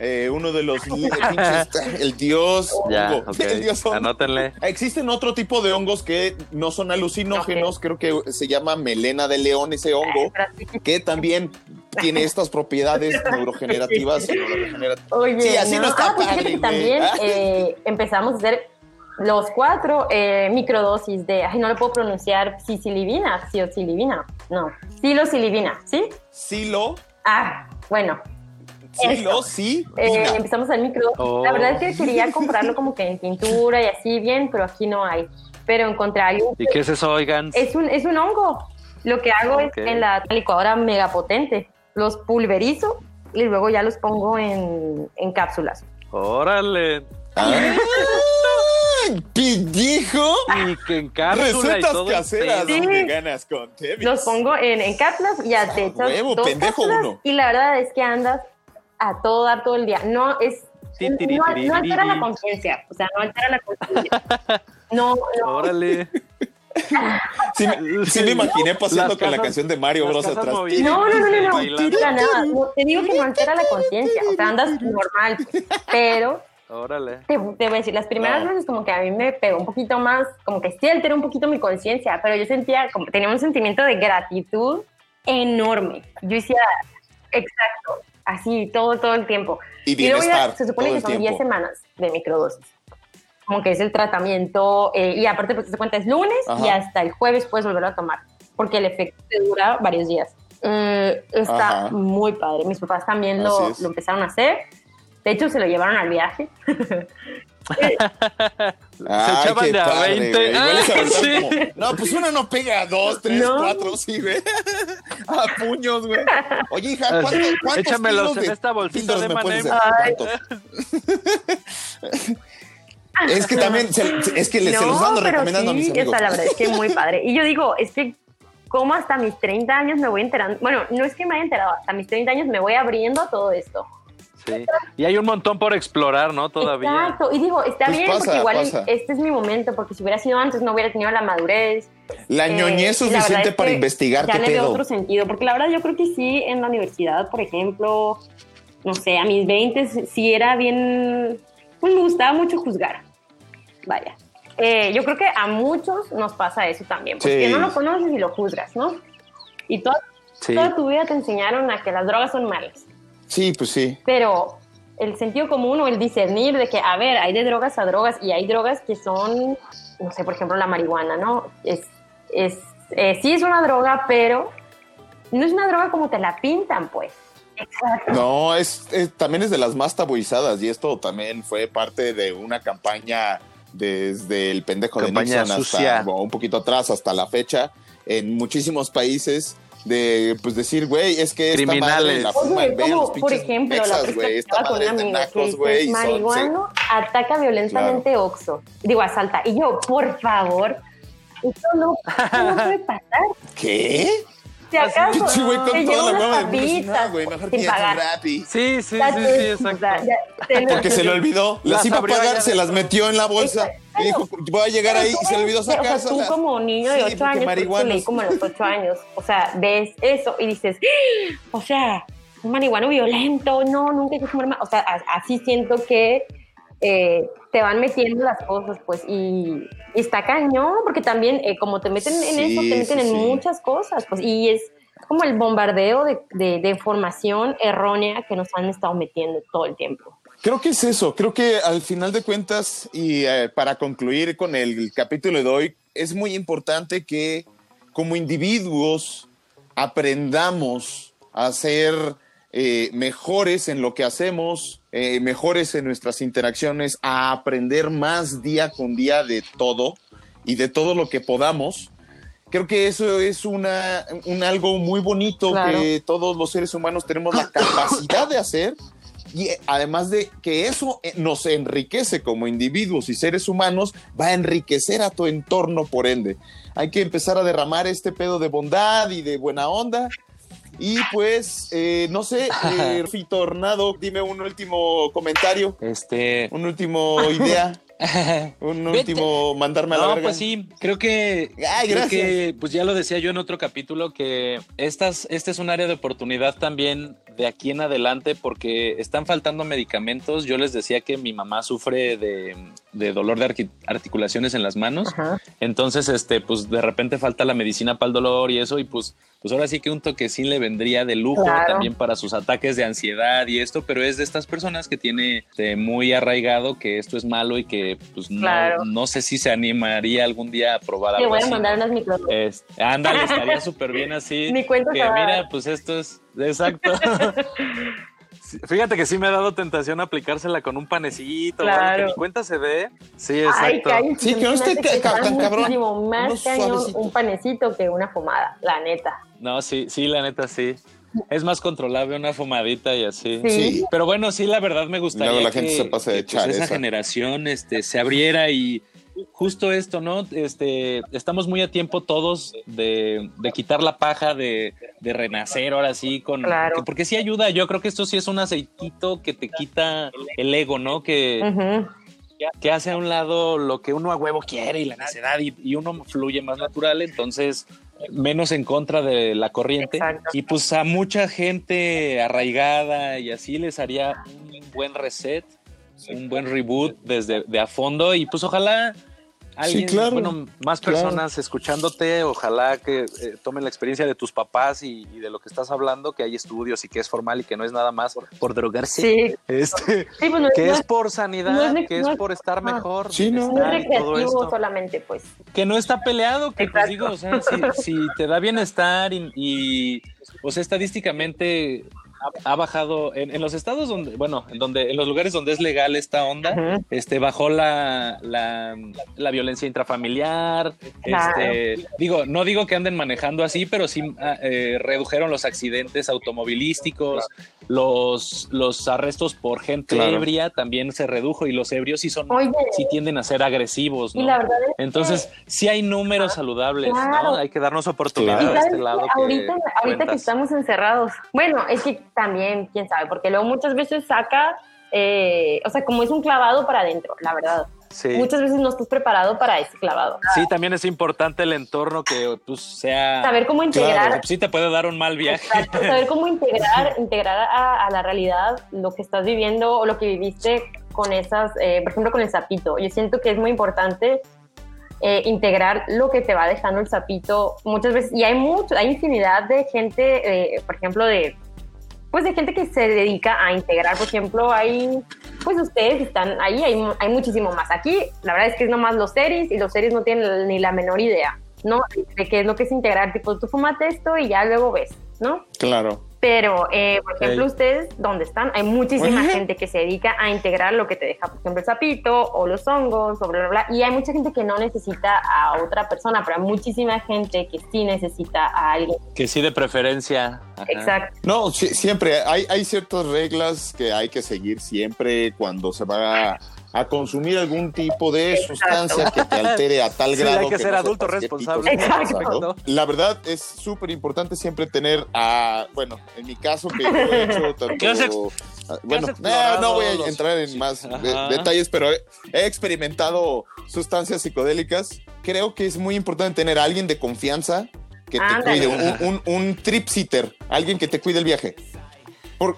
eh, uno de los pinches, el dios Ya, hongo, el dios hongo. Anótenle. Existen otro tipo de hongos que no son alucinógenos, creo que se llama melena de león ese hongo, que también tiene estas propiedades neurogenerativas y neuroregenerativas. Oye, Sí, así no está Ah, pues padre, que también Ah. eh, empezamos a hacer los cuatro eh, microdosis de, ay, no le puedo pronunciar, psilocibina, psilocibina, no, psilocibina, ¿sí? Silo, Ah, bueno, silo, sí, eh, empezamos al micro. Oh. La verdad es que quería comprarlo como que en pintura y así bien, pero aquí no hay. Pero encontré algo. ¿Y qué es eso, oigan? Es un, es un hongo. Lo que hago Ok. es en la licuadora mega potente, los pulverizo y luego ya los pongo en, en cápsulas. Órale. ¿Qué dijo? Y que en cápsula y Recetas todo caseras. Sí. veganas con Tevis. Los pongo en, en cápsulas y ya te echas huevo, dos pendejo cápsulas uno. Y la verdad es que andas a todo dar todo el día. No es... No, no altera la conciencia, o sea, no altera la conciencia. No, no, Órale. Sí, me- sí me imaginé paseando Las con la canción de Mario Bros atrás. No, no, no, no, no, para nada. No, te digo que no altera la conciencia, o sea, andas normal, pues. pero Órale. te, te voy a decir, las primeras No. veces como que a mí me pegó un poquito más, como que sí alteró un poquito mi conciencia, pero yo sentía, como tenía un sentimiento de gratitud enorme. Yo decía, exacto, así todo, todo el tiempo. Y luego ya bienestar. se supone que son 10 tiempo. semanas de microdosis. Como que es el tratamiento, eh, y aparte, pues te cuenta, es lunes y hasta el jueves puedes volverlo a tomar, porque el efecto te dura varios días. Eh, está Ajá. muy padre. Mis papás también lo, lo empezaron a hacer. De hecho, se lo llevaron al viaje. Ay, echaban qué de a padre, 20. güey. Igual se Ah, como, no, pues uno no pega a dos, tres, No. cuatro, sí, güey. A puños, güey. Oye, hija, Ah, ¿cuántos, échamelos kilos en de esta bolsita de. ¿Cuántos? es que también, se, es que le- se los ando recomendando a mis amigos. o sea, la verdad es que muy padre. Y yo digo, es que como hasta mis 30 años me voy enterando, bueno, no es que me haya enterado, hasta mis 30 años me voy abriendo a todo esto. Sí. Y hay un montón por explorar, ¿no? Todavía. Exacto, y digo, está Pues bien, pasa, porque igual pasa. este es mi momento, porque si hubiera sido antes no hubiera tenido la madurez. La Eh, ñoñez la suficiente es para que investigar Ya qué le veo otro sentido, porque la verdad yo creo que sí, en la universidad, por ejemplo, no sé, a mis 20 sí era bien, pues me gustaba mucho juzgar. Vaya. Eh, yo creo que a muchos nos pasa eso también, porque Sí. no lo conoces y lo juzgas, ¿no? Y toda, Sí. toda tu vida te enseñaron a que las drogas son malas, Sí, pues sí. pero el sentido común o el discernir de que, a ver, hay de drogas a drogas y hay drogas que son, no sé, por ejemplo, la marihuana, ¿no? Es, es, eh, sí es una droga, pero no es una droga como te la pintan, pues. Exacto. No, es, es- también es de las más tabuizadas y esto también fue parte de una campaña desde el pendejo de Campaña Nixon sucia. hasta o un poquito atrás hasta la fecha en muchísimos países de pues decir, güey, es que esta Criminales. madre la fuman, Oye, vean como, por ejemplo, la mexas, güey, que esta estaba con madre un es de amigo que nacos, dice, güey, y son- marihuano ataca violentamente Oxxo. Digo, asalta. Y yo, por favor, esto no, esto no puede pasar. ¿Qué? Si acaso Sí, güey, con toda la hueva papitas no, güey, mejor. Rappi. Sí, sí, sí, sí, exacto. Porque se le olvidó, las iba a pagar, se las metió en la bolsa y dijo, voy a llegar ahí y se le olvidó O sea, sacárselas. tú como niño de Sí, 8 porque años, leí como a los 8 años, o sea, ves eso y dices, ¡Ah! o sea, un marihuano violento, no, nunca hay que fumar más. O sea, así siento que eh, te van metiendo las cosas, pues, y, y está cañón, porque también, eh, como te meten en Sí, eso, te meten sí, en sí. muchas cosas, pues, y es como el bombardeo de, de- de información errónea que nos han estado metiendo todo el tiempo. Creo que es eso, creo que al final de cuentas y eh, para concluir con el capítulo de hoy, es muy importante que como individuos aprendamos a ser mejores en lo que hacemos, eh, mejores en nuestras interacciones, a aprender más día con día de todo y de todo lo que podamos. Creo que eso es una, un algo muy bonito Claro. que todos los seres humanos tenemos la capacidad de hacer y eh, además de que eso eh, nos enriquece como individuos y seres humanos, va a enriquecer a tu entorno por ende. Hay que empezar a derramar este pedo de bondad y de buena onda. Y pues, eh, no sé, eh, Rafi Tornado, dime un último comentario, Este. un último idea, un Vete. último mandarme a la No, verga. pues sí, creo que, Ay, creo gracias. que, pues ya lo decía yo en otro capítulo, que estas, este es un área de oportunidad también de aquí en adelante porque están faltando medicamentos. Yo les decía que mi mamá sufre de, de dolor de articulaciones en las manos. Ajá. Entonces, este, pues de repente falta la medicina para el dolor y eso, y pues, pues ahora sí que un toquecín le vendría de lujo Claro. también para sus ataques de ansiedad y esto, pero es de estas personas que tiene este, muy arraigado que esto es malo y que pues no, Claro. no sé si se animaría algún día a probar Te algo voy a así, mandar unas micro. Es- ándale, estaría súper bien así. Ni cuenta que mira, pues esto es exacto. Fíjate que sí me ha dado tentación aplicársela con un panecito, Claro. que ni cuenta se dé. Sí, exacto. Sí, que no esté que tan cabrón. muchísimo más cañón un panecito que una fumada, la neta. No, sí, sí, la neta sí. Es más controlable una fumadita y así. Sí. Pero bueno, sí, la verdad me gustaría Luego la que, gente se pase de que, pues, esa esa. generación este, se abriera y justo esto, ¿no? Este, estamos muy a tiempo todos de, de quitar la paja, de, de renacer ahora sí con... Claro. porque sí ayuda, yo creo que esto sí es un aceitito que te quita el ego, ¿no? Que, que hace a un lado lo que uno a huevo quiere y la necedad y, y uno fluye más natural, entonces menos en contra de la corriente Exacto. y pues a mucha gente arraigada y así les haría un buen reset, un buen reboot desde de a fondo y pues ojalá alguien, claro, bueno, más claro. personas escuchándote, ojalá que eh, tomen la experiencia de tus papás y, y de lo que estás hablando, que hay estudios y que es formal y que no es nada más por drogarse, Sí, este, sí, pues que no es por sanidad, no es- que no es por estar mejor, Sí, no. no bienestar es todo esto. solamente, pues. Que no está peleado, que pues digo, o sea, si, si te da bienestar y, y, o sea, estadísticamente ha, ha bajado en, en los estados donde, bueno, en donde, en los lugares donde es legal esta onda, este, bajó la, la, la violencia intrafamiliar, Claro. este, digo, no digo que anden manejando así, pero sí ah, eh, redujeron los accidentes automovilísticos, los, los arrestos por gente Claro. ebria también se redujo y los ebrios sí son, Oye. sí tienden a ser agresivos, Y ¿no? la verdad es que- Entonces, sí hay números saludables, Claro. ¿no? Hay que darnos oportunidad sabes este lado. que ahorita, ahorita que estamos encerrados, bueno, es que también, quién sabe, porque luego muchas veces saca, eh, o sea, como es un clavado para adentro, la verdad. Sí. Muchas veces no estás preparado para ese clavado. Sí, también es importante el entorno que pues sea... Saber cómo integrar, Claro, sí te puede dar un mal viaje. Exacto, saber cómo integrar, integrar a, a la realidad lo que estás viviendo o lo que viviste con esas, eh, por ejemplo, con el sapito. Yo siento que es muy importante eh, integrar lo que te va dejando el sapito muchas veces. Y hay mucho, hay infinidad de gente, eh, por ejemplo, de pues de gente que se dedica a integrar, por ejemplo, hay, pues ustedes están ahí, hay, hay muchísimo más. Aquí, la verdad es que es nomás los series y los series no tienen ni la menor idea, ¿no? De qué es lo que es integrar, tipo, tú fumate esto y ya luego ves, ¿no? Claro. Pero, eh, por ejemplo, ustedes, ¿dónde están? Hay muchísima gente que se dedica a integrar lo que te deja, por ejemplo, el sapito o los hongos, o bla, bla, bla. Y hay mucha gente que no necesita a otra persona, pero hay muchísima gente que sí necesita a alguien. Que sí, de preferencia. Ajá. Exacto. No, sí, siempre hay, hay ciertas reglas que hay que seguir siempre cuando se va a, a consumir algún tipo de Exacto. sustancia que te altere a tal Sí, grado hay que ser no adulto responsable. Exacto. La verdad es súper importante siempre tener a, bueno, en mi caso que yo he hecho tanto... ¿Qué has ex- ah, Bueno, no, explorado no voy a entrar en más de- Ajá. detalles, pero he, he experimentado sustancias psicodélicas. Creo que es muy importante tener a alguien de confianza que te cuide, un, un, un trip sitter, alguien que te cuide el viaje. Por,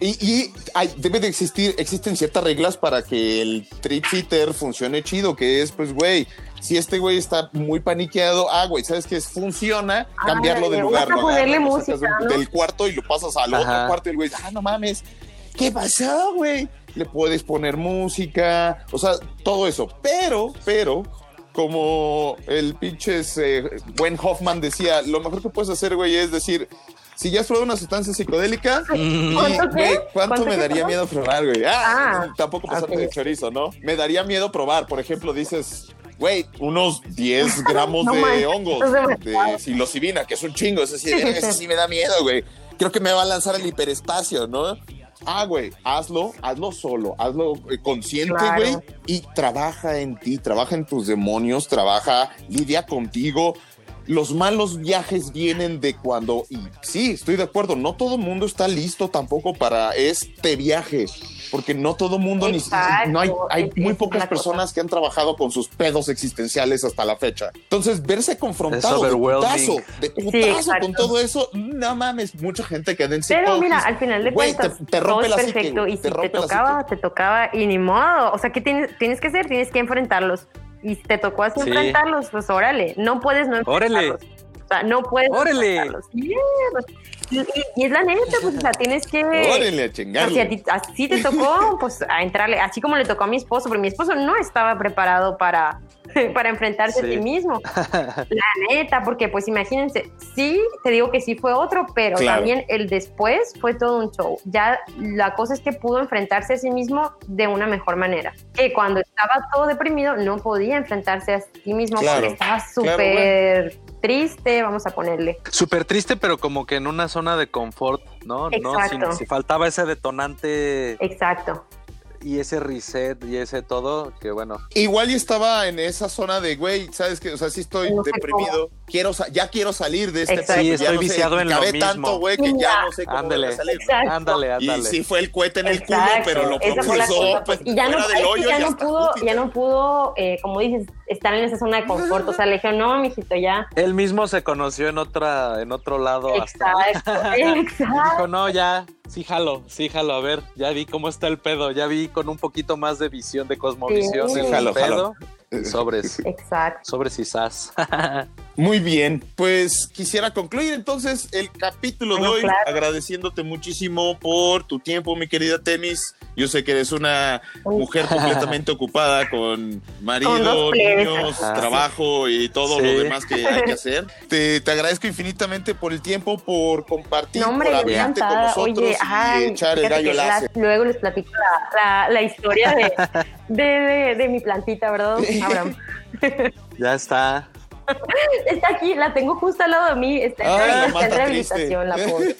y y hay- debe de existir, existen ciertas reglas para que el trip sitter funcione chido, que es, pues, güey, si este güey está muy paniqueado, ah, güey, ¿sabes qué? Funciona, cambiarlo de lugar. lo ponerle sacas música, del, ¿no? del cuarto y lo pasas al otro Ajá. cuarto y el güey, ah, no mames, ¿qué pasó, güey? Le puedes poner música, o sea, todo eso. Pero, pero, como el pinches eh, Hoffman decía, lo mejor que puedes hacer, güey, es decir, si ya has probado una sustancia psicodélica, y, ¿Cuánto qué? güey, ¿cuánto ¿Cuánto me daría miedo probar, güey? Ah, Ah, tampoco pasarte de chorizo, ¿no? Me daría miedo probar, por ejemplo, dices, güey, unos 10 gramos No de hongos, eso de psilocibina, que es un chingo, ese sí, ese sí me da miedo, güey. Creo que me va a lanzar al hiperespacio, ¿no? Ah, güey, hazlo, hazlo solo, hazlo eh, consciente, Claro. güey, y trabaja en ti, trabaja en tus demonios, trabaja, lidia contigo. Los malos viajes vienen de cuando, y sí, estoy de acuerdo, no todo el mundo está listo tampoco para este viaje, porque no todo el mundo, ni, no hay, hay muy pocas cosa. personas que han trabajado con sus pedos existenciales hasta la fecha. Entonces, verse confrontado de putazo, de Sí, putazo exacto. con todo eso, no mames, mucha gente queda en Pero mira, al final de cuentas, te, te todo rompe es la psique, perfecto. güey, y si te rompe la tocaba, psique. te tocaba y ni modo. O sea, ¿qué tienes, tienes que hacer? Tienes que enfrentarlos. Y si te tocó así Sí. enfrentarlos, pues órale. No puedes no Órale. enfrentarlos. O sea, no puedes Órale. enfrentarlos. Pues, y, y- y es la neta, pues, o sea, tienes que... Órale, a si chingarle. ti así te tocó, pues a entrarle, así como le tocó a mi esposo, porque mi esposo no estaba preparado para, para enfrentarse a Sí. mismo. La neta, porque pues imagínense, sí, te digo que sí fue otro, pero Claro. también el después fue todo un show. Ya la cosa es que pudo enfrentarse a sí mismo de una mejor manera. Que cuando estaba todo deprimido no podía enfrentarse a sí mismo Claro, porque estaba claro, súper triste, vamos a ponerle. Súper triste, pero como que en una zona de confort, ¿no? No, Exacto. si, si faltaba ese detonante Exacto. Y ese reset y ese todo, que bueno. Igual y estaba en esa zona de, güey, ¿sabes qué? O sea, sí estoy No sé deprimido, quiero ya quiero salir de este Sí, ya estoy no sé, viciado en lo mismo. tanto, güey, que ya no sé cómo Ándale. voy a salir. Exacto. Ándale, Y ándale. sí fue el cohete en el culo, pero lo propulsó pues, y ya no, del hoyo ya no pudo, ya no pudo, eh, como dices, estar en esa zona de confort. O sea, le dije, no, mijito, ya. Él mismo se conoció en otra, en otro lado hasta. Exacto, exacto. Dijo, no, ya, sí jalo, sí jalo, a ver, ya vi cómo está el pedo, ya vi con un poquito más de visión, de cosmovisión Sí. el Jalo, pedo. Sobres, Exacto. sobres y sas. Muy bien, pues quisiera concluir entonces el capítulo de Bueno, hoy claro. agradeciéndote muchísimo por tu tiempo, mi querida Temis. Yo sé que eres una mujer completamente ocupada con marido, Con niños, Ajá. trabajo y todo Sí. lo demás que hay que hacer. Te, te agradezco infinitamente por el tiempo, por compartir, No, hombre, por yo abrirte con nosotros Oye, y ay, echar el gallo la- luego les platico la, la- la historia de, de, de- de mi plantita, ¿verdad, Abraham? ya está. Está aquí, la tengo justo al lado de mí. Está, en Ay, rehabil- la está en mata rehabilitación, la pobre.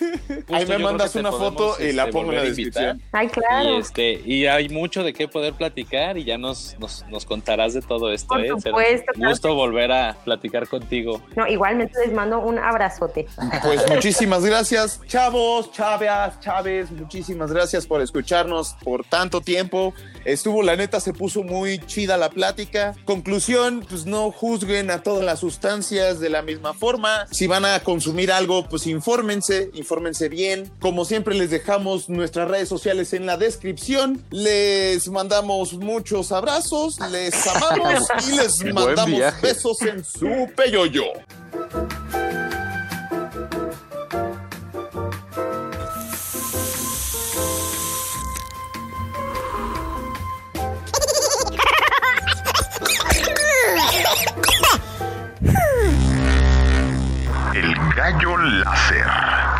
Ahí me mandas una foto y la este, pongo en la descripción. Ay, claro. Y, este, y hay mucho de qué poder platicar y ya nos, nos, nos contarás de todo esto. Por ¿eh? Supuesto, Un gusto volver a platicar contigo. No, igualmente les mando un abrazote. Pues muchísimas gracias, chavos, chaveas, chaves, muchísimas gracias por escucharnos por tanto tiempo. Estuvo, la neta, se puso muy chida la plática. Conclusión, pues no juzguen a todas las sustancias de la misma forma. Si van a consumir algo, pues infórmense, infórmense bien. Como siempre les dejamos nuestras redes sociales en la descripción. Les mandamos muchos abrazos, les amamos y les mandamos besos en su peyoyo. Rayo Láser.